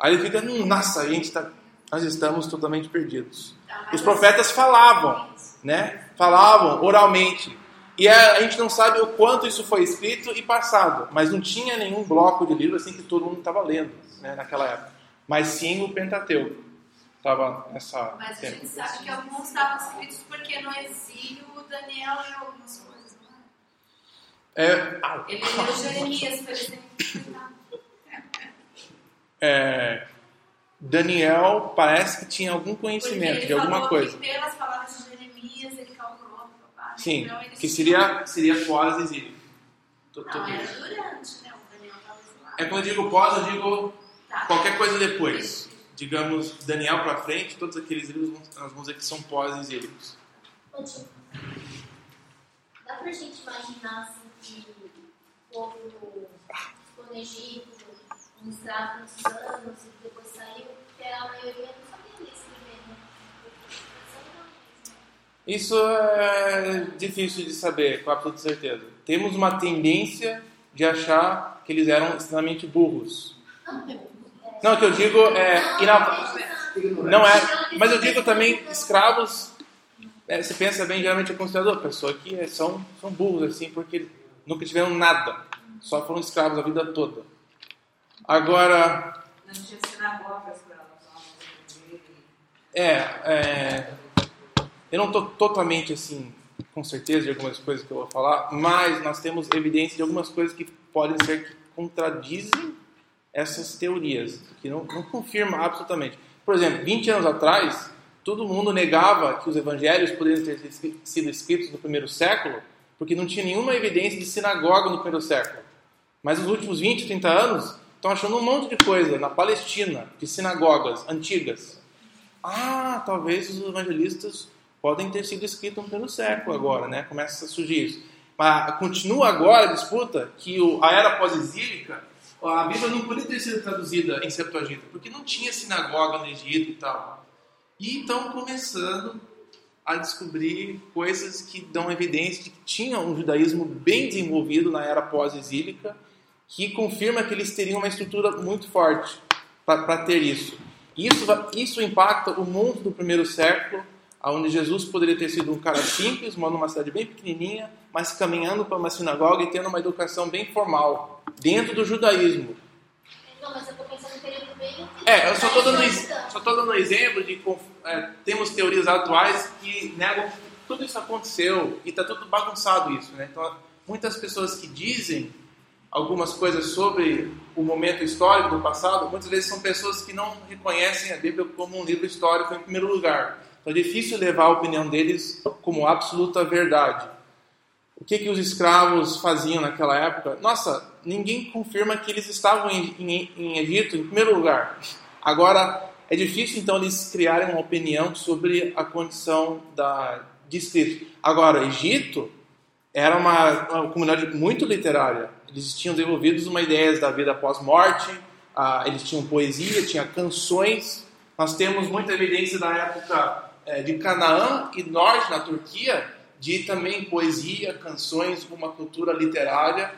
Aí ele fica, hum, nossa, a gente tá, nós estamos totalmente perdidos. Os profetas falavam, né? Falavam oralmente. E a, gente não sabe o quanto isso foi escrito e passado, mas não tinha nenhum bloco de livro assim que todo mundo estava lendo né, naquela época. Mas sim o Pentateuco estava nessa. Mas a gente sabe que alguns estavam escritos porque no exílio Daniel e algumas coisas. É, Ele leu Jeremias, por exemplo. *laughs* é, Daniel parece que tinha algum conhecimento de alguma coisa. Pelas palavras de Sim, então, que seria, seria pós-exílio. Não, era durante, né? O Daniel estava lá. É quando eu digo pós, eu digo Tá. qualquer coisa depois. Digamos, Daniel para frente, todos aqueles livros nós vamos dizer que são pós-exílicos. Dá pra gente imaginar assim que o povo ficou no Egito, muitos anos e depois saiu, porque a maioria não sabia ler e escrever, né? Isso é difícil de saber, com absoluta certeza. Temos uma tendência de achar que eles eram extremamente burros. Não, o que eu digo é. ina- Não é. Mas eu digo também escravos é, você pensa bem, geralmente é considerado a pessoa que é, são, são burros, assim, porque nunca tiveram nada, só foram escravos a vida toda. Agora, Não tinha elas aprender. é, é eu não estou totalmente assim com certeza de algumas coisas que eu vou falar, mas nós temos evidência de algumas coisas que podem ser que contradizem essas teorias, que não, não confirma absolutamente. Por exemplo, 20 anos atrás, todo mundo negava que os evangelhos poderiam ter sido escritos no primeiro século, porque não tinha nenhuma evidência de sinagoga no primeiro século. Mas nos últimos 20, 30 anos, estão achando um monte de coisa na Palestina, de sinagogas antigas. Ah, talvez os evangelistas podem ter sido escritos primeiro século agora, né? Começa a surgir isso. Mas continua agora a disputa que a era pós-exílica, a Bíblia não poderia ter sido traduzida em Septuaginta, porque não tinha sinagoga no Egito e tal. E estão começando a descobrir coisas que dão evidência de que tinha um judaísmo bem desenvolvido na era pós-exílica, que confirma que eles teriam uma estrutura muito forte para ter isso. Isso, isso impacta o mundo do primeiro século, onde Jesus poderia ter sido um cara simples, morando numa cidade bem pequenininha, mas caminhando para uma sinagoga e tendo uma educação bem formal, dentro do judaísmo. Não, mas eu estou pensando em período bem. É, eu só estou dando, só tô dando exemplo de é, temos teorias atuais que negam que tudo isso aconteceu e está tudo bagunçado isso, né? Então, muitas pessoas que dizem algumas coisas sobre o momento histórico do passado, muitas vezes são pessoas que não reconhecem a Bíblia como um livro histórico em primeiro lugar. Então é difícil levar a opinião deles como absoluta verdade. O que, que os escravos faziam naquela época? Nossa, ninguém confirma que eles estavam em, em, em Egito em primeiro lugar. Agora, é difícil então eles criarem uma opinião sobre a condição da, de escrito. Agora, Egito era uma, uma comunidade muito literária. Eles tinham desenvolvido uma ideia da vida pós-morte, ah, eles tinham poesia, tinham canções. Nós temos muita evidência da época de Canaã e norte na Turquia, de também poesia, canções, uma cultura literária.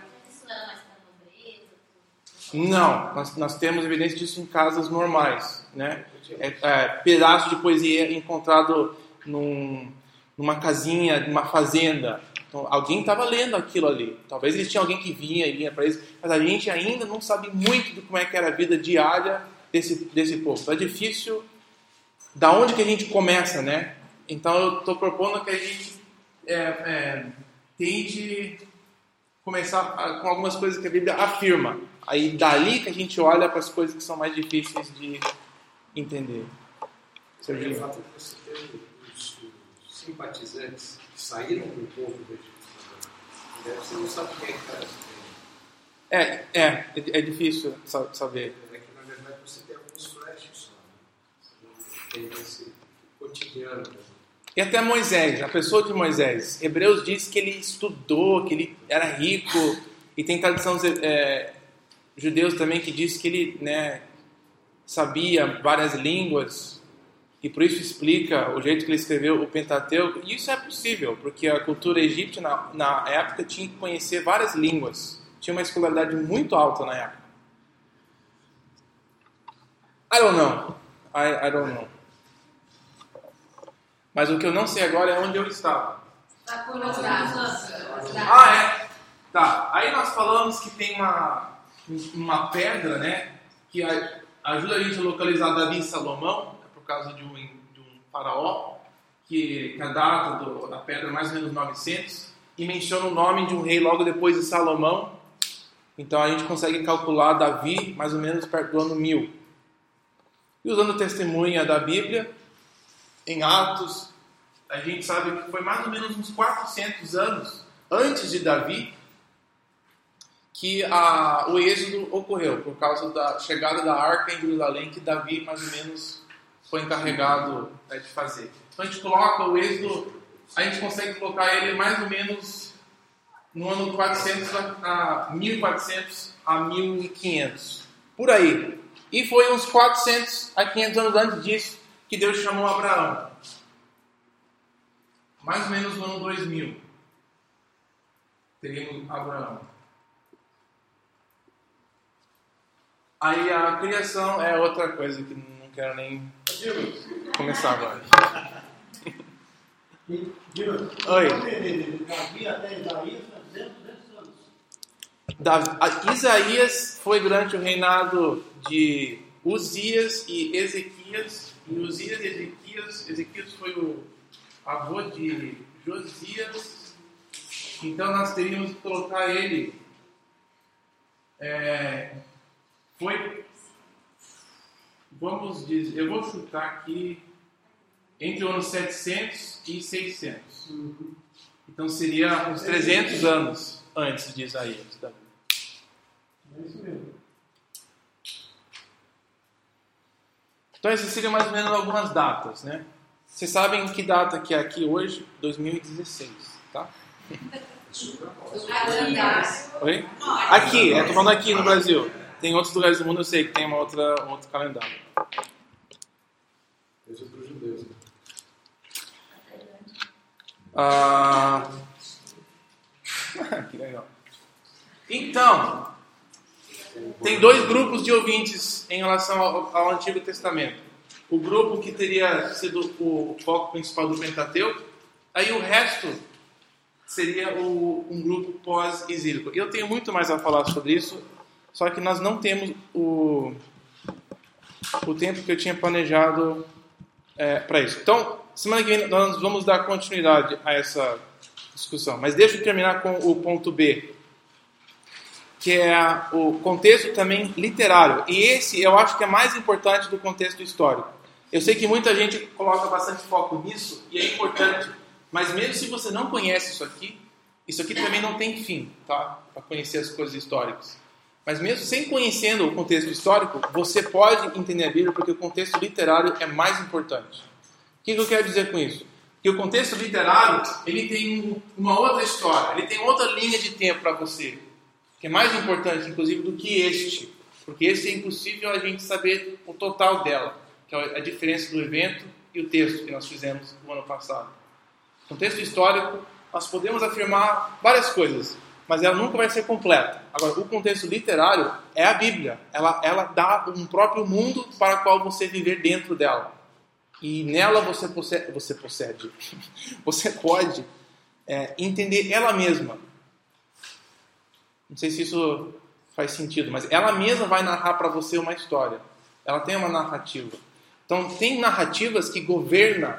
Não, nós, nós temos evidência disso em casas normais, né? É, é, pedaço de poesia encontrado num, numa casinha, numa fazenda. Então, alguém estava lendo aquilo ali. Talvez eles tinham alguém que vinha e vinha para eles, mas a gente ainda não sabe muito de como é que era a vida diária desse, desse povo. Então é difícil da onde que a gente começa, né? Então eu estou propondo que a gente é, é, tente começar com algumas coisas que a Bíblia afirma. Aí dali que a gente olha para as coisas que são mais difíceis de entender. Serginho. O fato de você ter os simpatizantes que saíram do povo do Egito, você não sabe quem é que está é, é, é difícil saber. É que na verdade você tem alguns flashes só. Né? Tem esse cotidiano. E até Moisés, a pessoa de Moisés. Hebreus diz que ele estudou, que ele era rico, e tem tradição é, judeus também que diz que ele né, sabia várias línguas, e por isso explica o jeito que ele escreveu o Pentateuco. E isso é possível, porque a cultura egípcia na, na época tinha que conhecer várias línguas, tinha uma escolaridade muito alta na época. I don't know. I, I don't know. Mas o que eu não sei agora é onde eu estava. Tá curiosidade. Ah, é. Tá. Aí nós falamos que tem uma, uma pedra, né? Que ajuda a gente a localizar Davi e Salomão, é por causa de um, de um faraó, que, que a data do, da pedra é mais ou menos 900, e menciona o nome de um rei logo depois de Salomão. Então a gente consegue calcular Davi mais ou menos perto do ano 1000. E usando testemunha da Bíblia, em Atos, a gente sabe que foi mais ou menos uns 400 anos antes de Davi que a, o êxodo ocorreu, por causa da chegada da arca em Jerusalém, que Davi mais ou menos foi encarregado né, de fazer. Então a gente coloca o êxodo, a gente consegue colocar ele mais ou menos no ano 400 a, a 1400 a 1500, por aí. E foi uns 400 a 500 anos antes disso que Deus chamou Abraão. Mais ou menos no ano 2000. Teríamos Abraão. Aí a criação é outra coisa que não quero nem começar agora. Oi. Davi até Isaías, 200, 200 anos. Isaías foi durante o reinado de Uzias e Ezequias. E Uzias e Ezequias, Ezequias foi o avô de Josias. Então nós teríamos que colocar ele. é, foi. Vamos dizer, eu vou chutar aqui entre o ano 700 e 600. Então seria uns 300 anos antes de Isaías. Tá? É isso mesmo. Então essas seriam mais ou menos algumas datas, né? Vocês sabem que data que é aqui hoje? 2016, tá? Oi? Aqui, é, tô falando aqui no Brasil. Tem outros lugares do mundo, eu sei que tem uma outra, um outro calendário. Isso é judeus. Ah... *laughs* que legal. Então, tem dois grupos de ouvintes em relação ao, ao Antigo Testamento. O grupo que teria sido o foco principal do Pentateuco, aí o resto seria o- um grupo pós-exílico. Eu tenho muito mais a falar sobre isso, só que nós não temos o, o tempo que eu tinha planejado para isso. Então, semana que vem nós vamos dar continuidade a essa discussão. Mas deixa eu terminar com o ponto B, que é o contexto também literário. E esse eu acho que é mais importante do contexto histórico. Eu sei que muita gente coloca bastante foco nisso e é importante, mas mesmo se você não conhece isso aqui, isso aqui também não tem fim, tá? Para conhecer as coisas históricas. Mas mesmo sem conhecendo o contexto histórico, você pode entender a Bíblia porque o contexto literário é mais importante. O que eu quero dizer com isso? Que o contexto literário ele tem um- uma outra história, ele tem outra linha de tempo para você, que é mais importante, inclusive, do que este, porque esse é impossível a gente saber o total dela, que é a diferença do evento e o texto que nós fizemos no ano passado. Contexto histórico, nós podemos afirmar várias coisas, mas ela nunca vai ser completa. Agora, o contexto literário é a Bíblia. Ela, ela dá um próprio mundo para o qual você viver dentro dela. E nela você, possede, você, possede, *laughs* você pode é, entender ela mesma. Não sei se isso faz sentido, mas ela mesma vai narrar para você uma história. Ela tem uma narrativa. Então, tem narrativas que governam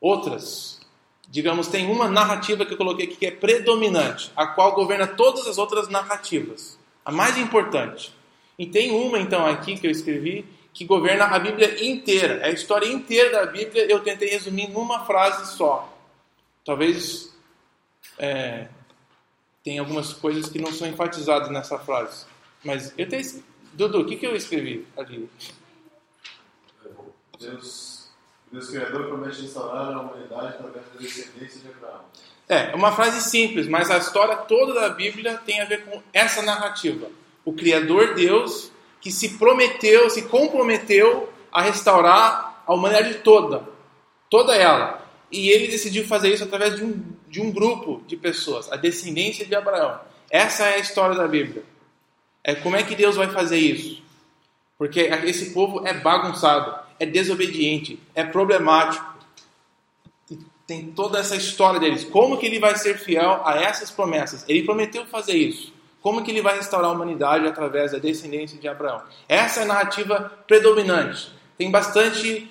outras. Digamos, tem uma narrativa que eu coloquei aqui que é predominante, a qual governa todas as outras narrativas. A mais importante. E tem uma, então, aqui que eu escrevi, que governa a Bíblia inteira. É a história inteira da Bíblia, eu tentei resumir numa frase só. Talvez é, tem algumas coisas que não são enfatizadas nessa frase. Mas eu tenho. Dudu, o que, que eu escrevi ali? Deus, Deus Criador promete restaurar a humanidade através da descendência de Abraão. É, uma frase simples, mas a história toda da Bíblia tem a ver com essa narrativa. O Criador Deus que se prometeu, se comprometeu a restaurar a humanidade toda, toda ela. E ele decidiu fazer isso através de um, de um grupo de pessoas, a descendência de Abraão. Essa é a história da Bíblia. É como é que Deus vai fazer isso? Porque esse povo é bagunçado, é desobediente, é problemático. Tem toda essa história deles. Como que ele vai ser fiel a essas promessas? Ele prometeu fazer isso. Como que ele vai restaurar a humanidade através da descendência de Abraão? Essa é a narrativa predominante. Tem bastante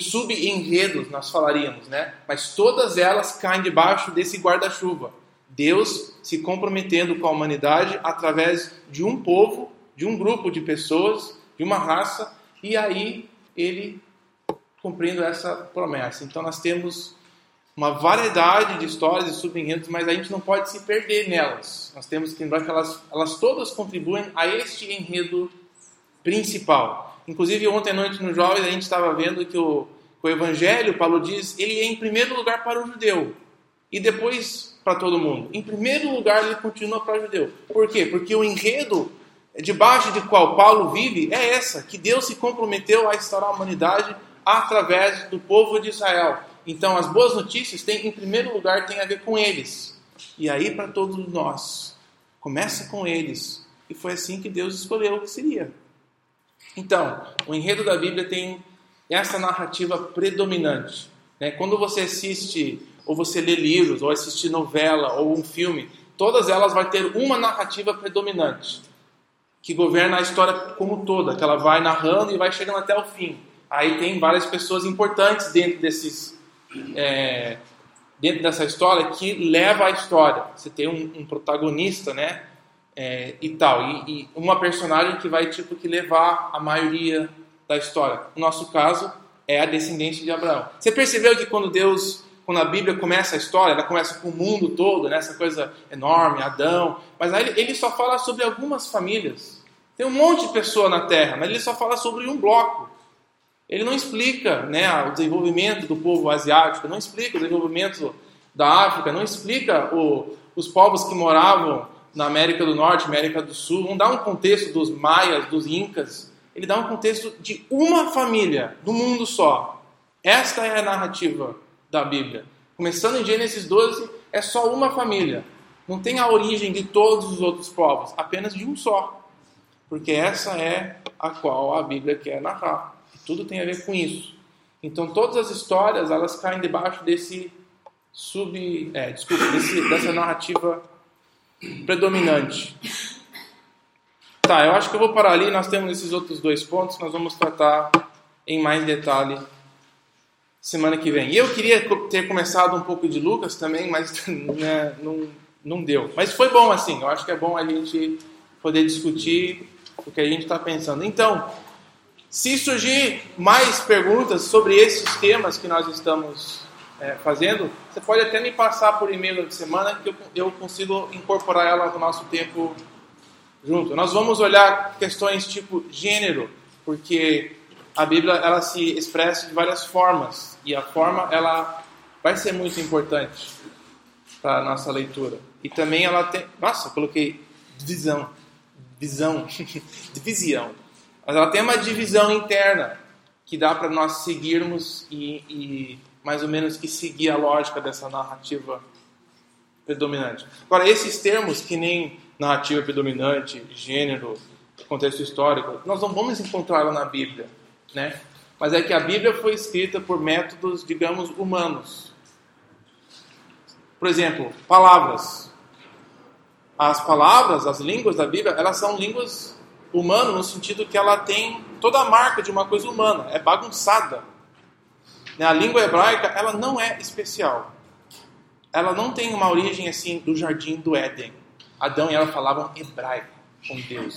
subenredos, nós falaríamos, né? Mas todas elas caem debaixo desse guarda-chuva. Deus se comprometendo com a humanidade através de um povo, de um grupo de pessoas, de uma raça, e aí ele cumprindo essa promessa. Então nós temos uma variedade de histórias e subenredos, mas a gente não pode se perder nelas. Nós temos que lembrar que elas, elas todas contribuem a este enredo principal. Inclusive, ontem à noite no Jovens, a gente estava vendo que o, o Evangelho, Paulo diz, ele é em primeiro lugar para o judeu e depois para todo mundo. Em primeiro lugar, ele continua para o judeu. Por quê? Porque o enredo debaixo de qual Paulo vive é essa, que Deus se comprometeu a restaurar a humanidade através do povo de Israel. Então, as boas notícias têm, em primeiro lugar, tem a ver com eles. E aí para todos nós. Começa com eles. E foi assim que Deus escolheu que seria. Então, o enredo da Bíblia tem essa narrativa predominante. Né? Quando você assiste, ou você lê livros, ou assiste novela, ou um filme, todas elas vão ter uma narrativa predominante, que governa a história como toda, que ela vai narrando e vai chegando até o fim. Aí tem várias pessoas importantes dentro desses... É, dentro dessa história que leva a história. Você tem um, um protagonista, né? É, e tal, e, e, uma personagem que vai tipo que levar a maioria da história. No nosso caso é a descendência de Abraão. Você percebeu que quando Deus, quando a Bíblia começa a história, ela começa com o mundo todo, né? Essa coisa enorme, Adão, mas aí ele só fala sobre algumas famílias. Tem um monte de pessoa na Terra, mas ele só fala sobre um bloco. Ele não explica né, o desenvolvimento do povo asiático, não explica o desenvolvimento da África, não explica o, os povos que moravam na América do Norte, América do Sul, não dá um contexto dos maias, dos incas, ele dá um contexto de uma família, do mundo só. Esta é a narrativa da Bíblia. Começando em Gênesis 12, é só uma família. Não tem a origem de todos os outros povos, apenas de um só. Porque essa é a qual a Bíblia quer narrar. Tudo tem a ver com isso. Então todas as histórias elas caem debaixo desse sub, é, desculpa, desse, dessa narrativa predominante. Tá, eu acho que eu vou parar ali. Nós temos esses outros dois pontos nós vamos tratar em mais detalhe semana que vem. Eu queria ter começado um pouco de Lucas também, mas *laughs* né, não, não deu. Mas foi bom assim. Eu acho que é bom a gente poder discutir o que a gente está pensando. Então, se surgir mais perguntas sobre esses temas que nós estamos é, fazendo, você pode até me passar por e-mail de semana que eu, eu consigo incorporar ela no nosso tempo junto. Nós vamos olhar questões tipo gênero, porque a Bíblia ela se expressa de várias formas e a forma ela vai ser muito importante para a nossa leitura. E também ela tem, nossa, coloquei divisão, visão, *laughs* divisão. Mas ela tem uma divisão interna que dá para nós seguirmos e, e, mais ou menos que seguir a lógica dessa narrativa predominante. Agora, esses termos que nem narrativa predominante, gênero, contexto histórico, nós não vamos encontrá-la na Bíblia, né? Mas é que a Bíblia foi escrita por métodos, digamos, humanos. Por exemplo, palavras. As palavras, as línguas da Bíblia, elas são línguas humano no sentido que ela tem toda a marca de uma coisa humana, é bagunçada. Né, a língua hebraica, ela não é especial. Ela não tem uma origem assim do jardim do Éden. Adão e Eva falavam hebraico com Deus.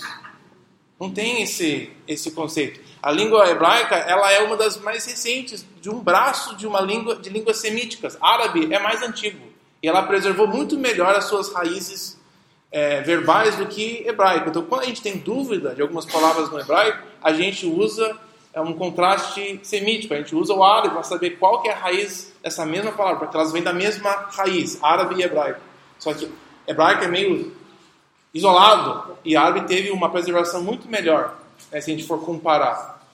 Não tem esse esse conceito. A língua hebraica, ela é uma das mais recentes de um braço de uma língua de línguas semíticas. Árabe é mais antigo e ela preservou muito melhor as suas raízes é, verbais do que hebraico. Então, quando a gente tem dúvida de algumas palavras no hebraico, a gente usa é, um contraste semítico. A gente usa o árabe para saber qual que é a raiz dessa mesma palavra, porque elas vêm da mesma raiz, árabe e hebraico. Só que hebraico é meio isolado e árabe teve uma preservação muito melhor, né, se a gente for comparar.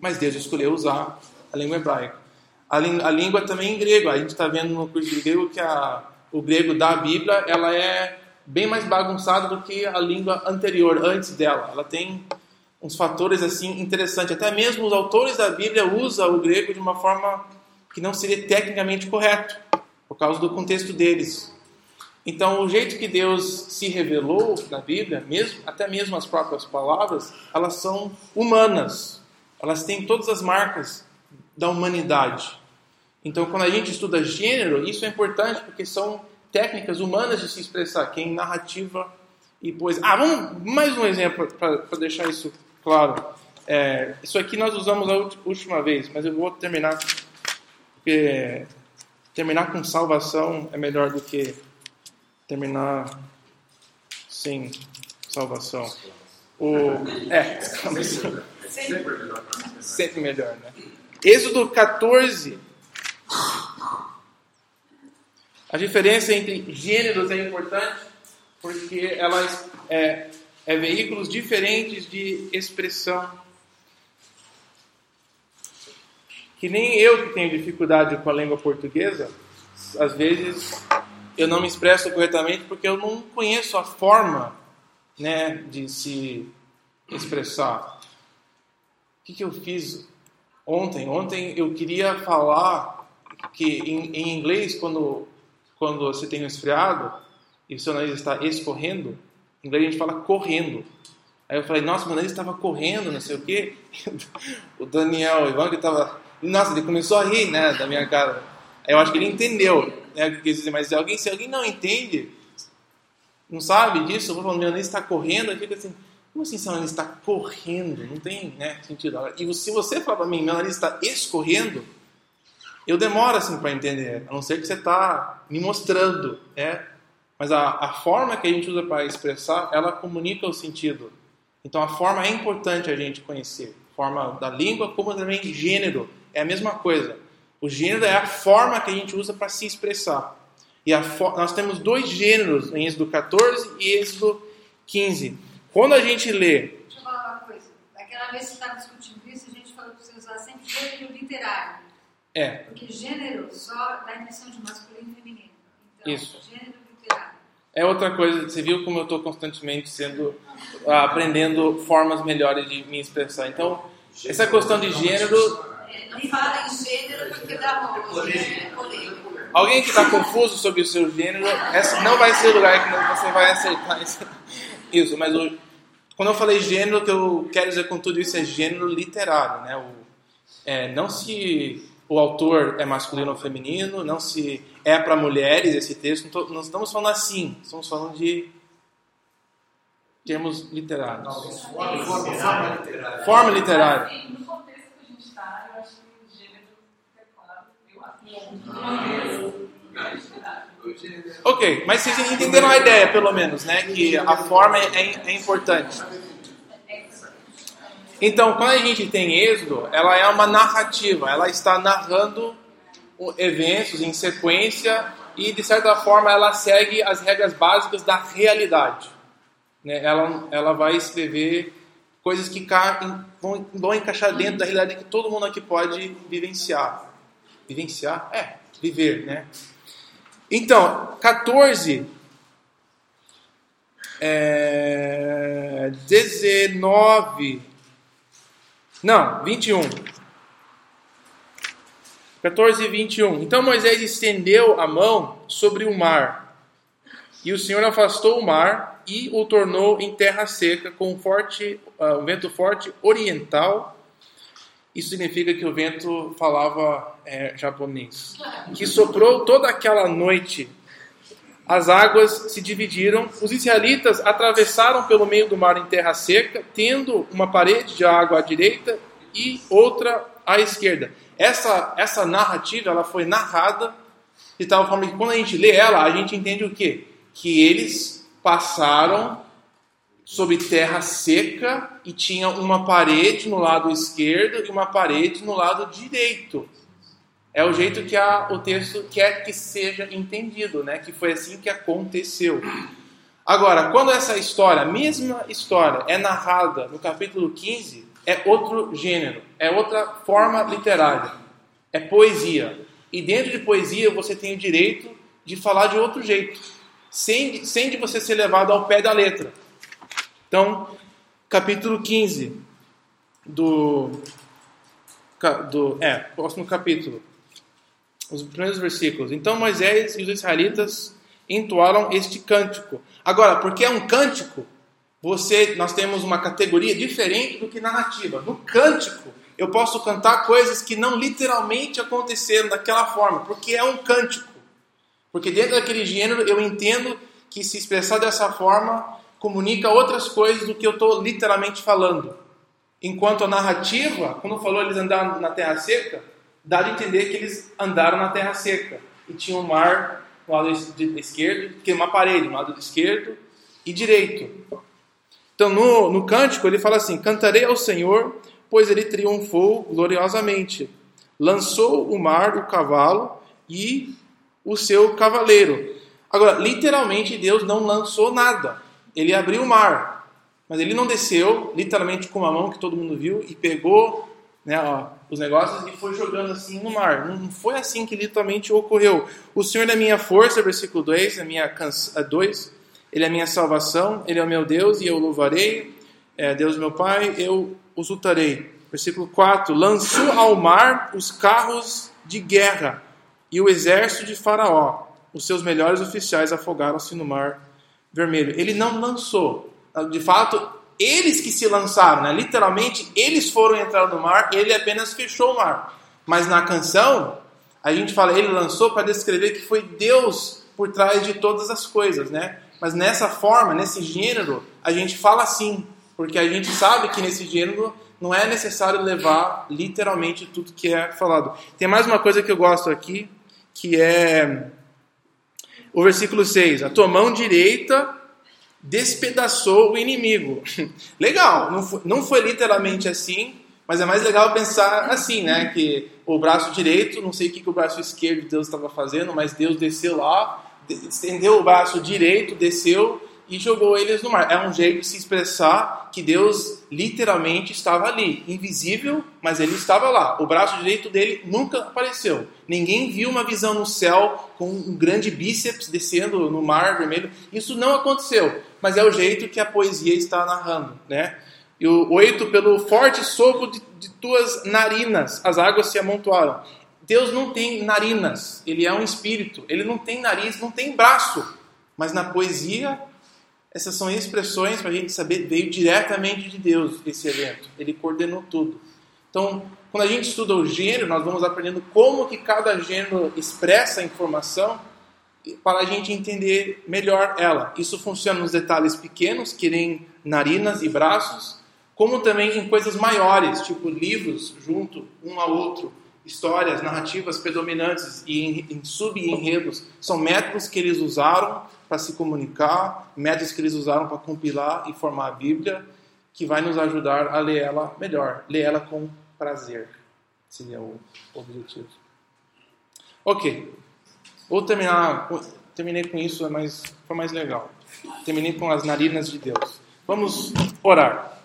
Mas Deus escolheu usar a língua hebraica. A, a língua também em grego. A gente está vendo no curso de grego que a, o grego da Bíblia ela é bem mais bagunçada do que a língua anterior, antes dela. Ela tem uns fatores assim interessantes. Até mesmo os autores da Bíblia usam o grego de uma forma que não seria tecnicamente correto, por causa do contexto deles. Então, o jeito que Deus se revelou na Bíblia, mesmo, até mesmo as próprias palavras, elas são humanas. Elas têm todas as marcas da humanidade. Então, quando a gente estuda gênero, isso é importante porque são técnicas humanas de se expressar, que é em narrativa e poesia. Ah, vamos mais um exemplo para deixar isso claro. É, isso aqui nós usamos a última vez, mas eu vou terminar porque terminar com salvação é melhor do que terminar sem salvação. O, é, *laughs* sempre melhor, né? Êxodo 14, a diferença entre gêneros é importante porque elas é, é veículos diferentes de expressão. Que nem eu que tenho dificuldade com a língua portuguesa, às vezes eu não me expresso corretamente porque eu não conheço a forma né, de se expressar. O que, que eu fiz ontem? Ontem eu queria falar que em, em inglês, quando, quando você tem um resfriado e o seu nariz está escorrendo, em inglês a gente fala correndo. Aí eu falei, nossa, meu nariz estava correndo, não sei o quê. *laughs* o Daniel, o Ivan, que estava. Nossa, ele começou a rir, né, da minha cara. Aí eu acho que ele entendeu, né, o que quis dizer. Mas se alguém, se alguém não entende, não sabe disso, eu vou falando, nariz está correndo, aí fica assim, como assim nariz está correndo? Não tem né, sentido. E se você falar para mim, nariz está escorrendo, eu demoro assim para entender, a não ser que você está me mostrando, né? Mas a, a forma que a gente usa para expressar, ela comunica o sentido. Então a forma é importante a gente conhecer. Forma da língua, como também gênero, é a mesma coisa. O gênero é a forma que a gente usa para se expressar. E nós temos dois gêneros em Êxodo 14 e Êxodo 15. Quando a gente lê. Deixa eu falar uma coisa. Aquela vez que você estava discutindo isso, a gente falou para você usar sempre gênero literário. É. Porque gênero só dá a impressão de masculino e feminino. Então, Isso. gênero. É outra coisa, você viu como eu estou constantemente sendo ah, aprendendo formas melhores de me expressar. Então, essa questão de gênero, não fala em gênero porque dá rolo, né? Alguém que está confuso sobre o seu gênero, essa não vai ser o lugar que você vai acertar isso. isso mas o, quando eu falei gênero, o que eu quero dizer com tudo isso é gênero literário, né? O, é, não se o autor é masculino ou feminino, não se é para mulheres esse texto, não, tô, não estamos falando assim, estamos falando de termos literários. Forma, literária. Forma literária. Assim, no contexto que a gente está, eu acho que o gênero é claro, eu acho. O gênero é- Ok, mas vocês entenderam a ideia, pelo menos, né? Que a forma é, é importante. Então, quando a gente tem Êxodo, ela é uma narrativa, ela está narrando eventos em sequência e, de certa forma, ela segue as regras básicas da realidade. Né? Ela, ela vai escrever coisas que vão, vão encaixar dentro da realidade que todo mundo aqui pode vivenciar. Vivenciar? É, viver, né? Então, 14 é, 19. Não, 21. 14 e 21. Então Moisés estendeu a mão sobre o mar, e o Senhor afastou o mar e o tornou em terra seca com um, forte, ah, um vento forte oriental. Isso significa que o vento falava é, japonês. Que soprou toda aquela noite as águas se dividiram, os israelitas atravessaram pelo meio do mar em terra seca, tendo uma parede de água à direita e outra à esquerda. Essa, essa narrativa ela foi narrada de tal forma que quando a gente lê ela, a gente entende o quê? Que eles passaram sobre terra seca e tinha uma parede no lado esquerdo e uma parede no lado direito. É o jeito que a, o texto quer que seja entendido, né? Que foi assim que aconteceu. Agora, quando essa história, a mesma história, é narrada no capítulo 15, é outro gênero, é outra forma literária, é poesia. E dentro de poesia você tem o direito de falar de outro jeito, sem, sem de você ser levado ao pé da letra. Então, capítulo 15 do, do é, próximo capítulo os primeiros versículos. Então Moisés e os israelitas entoaram este cântico. Agora, porque é um cântico, você, nós temos uma categoria diferente do que narrativa. No cântico, eu posso cantar coisas que não literalmente aconteceram daquela forma, porque é um cântico. Porque dentro daquele gênero eu entendo que se expressar dessa forma comunica outras coisas do que eu estou literalmente falando. Enquanto a narrativa, quando falou eles andaram na terra seca, dá de entender que eles andaram na terra seca e tinha um mar no lado esquerdo, que uma parede no lado esquerdo e direito. Então, no, no cântico, ele fala assim: Cantarei ao Senhor, pois ele triunfou gloriosamente. Lançou o mar o cavalo e o seu cavaleiro. Agora, literalmente, Deus não lançou nada. Ele abriu o mar, mas ele não desceu, literalmente com a mão que todo mundo viu, e pegou né, os negócios e foi jogando assim no mar. Não foi assim que literalmente ocorreu. O Senhor é minha força, versículo 2, é minha cansa, 2, Ele é minha salvação, Ele é o meu Deus e eu louvarei. É, Deus meu Pai, eu os lutarei. Versículo 4, lançou ao mar os carros de guerra, e o exército de Faraó, os seus melhores oficiais, afogaram-se no mar vermelho. Ele não lançou. De fato, eles que se lançaram, né? literalmente, eles foram entrar no mar, ele apenas fechou o mar. Mas na canção, a gente fala, ele lançou para descrever que foi Deus por trás de todas as coisas, né? Mas nessa forma, nesse gênero, a gente fala assim, porque a gente sabe que nesse gênero não é necessário levar literalmente tudo que é falado. Tem mais uma coisa que eu gosto aqui, que é o versículo 6. A tua mão direita despedaçou o inimigo. *laughs* Legal, não foi, não foi literalmente assim, mas é mais legal pensar assim, né? Que o braço direito, não sei o que, que o braço esquerdo de Deus estava fazendo, mas Deus desceu lá, estendeu o braço direito, desceu e jogou eles no mar. É um jeito de se expressar que Deus literalmente estava ali, invisível, mas ele estava lá. O braço direito dele nunca apareceu. Ninguém viu uma visão no céu com um grande bíceps descendo no mar vermelho. Isso não aconteceu, mas é o jeito que a poesia está narrando, né? E o oito, pelo forte sopro de, de tuas narinas, as águas se amontoaram. Deus não tem narinas, ele é um espírito, ele não tem nariz, não tem braço. Mas na poesia essas são expressões para a gente saber, veio diretamente de Deus esse evento. Ele coordenou tudo. Então, quando a gente estuda o gênero, nós vamos aprendendo como que cada gênero expressa a informação para a gente entender melhor ela. Isso funciona nos detalhes pequenos, que nem narinas e braços, como também em coisas maiores, tipo livros junto um ao outro, histórias, narrativas predominantes e em, em sub-enredos. São métodos que eles usaram para se comunicar, métodos que eles usaram para compilar e formar a Bíblia, que vai nos ajudar a ler ela melhor, ler ela com prazer. Seria o objetivo. Ok. Vou terminar. Terminei com isso, mas foi mais legal. Terminei com as narinas de Deus. Vamos orar.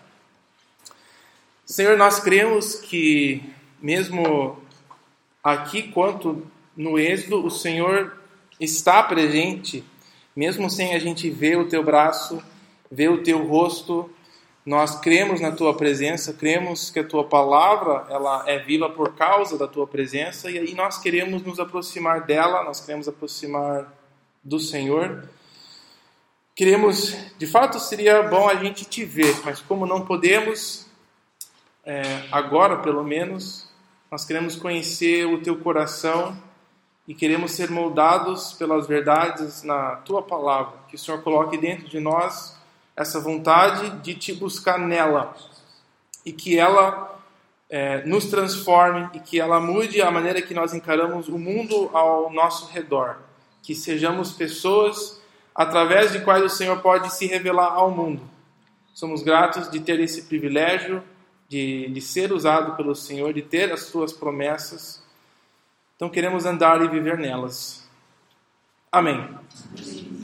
Senhor, nós cremos que, mesmo aqui quanto no Êxodo, o Senhor está presente mesmo sem a gente ver o teu braço, ver o teu rosto, nós cremos na tua presença, cremos que a tua palavra ela é viva por causa da tua presença e aí nós queremos nos aproximar dela, nós queremos aproximar do Senhor. Queremos, de fato, seria bom a gente te ver, mas como não podemos, é, agora pelo menos, nós queremos conhecer o teu coração e queremos ser moldados pelas verdades na tua palavra. Que o Senhor coloque dentro de nós essa vontade de te buscar nela e que ela é, nos transforme e que ela mude a maneira que nós encaramos o mundo ao nosso redor. Que sejamos pessoas através de quais o Senhor pode se revelar ao mundo. Somos gratos de ter esse privilégio de, de ser usado pelo Senhor, de ter as suas promessas então queremos andar e viver nelas. Amém.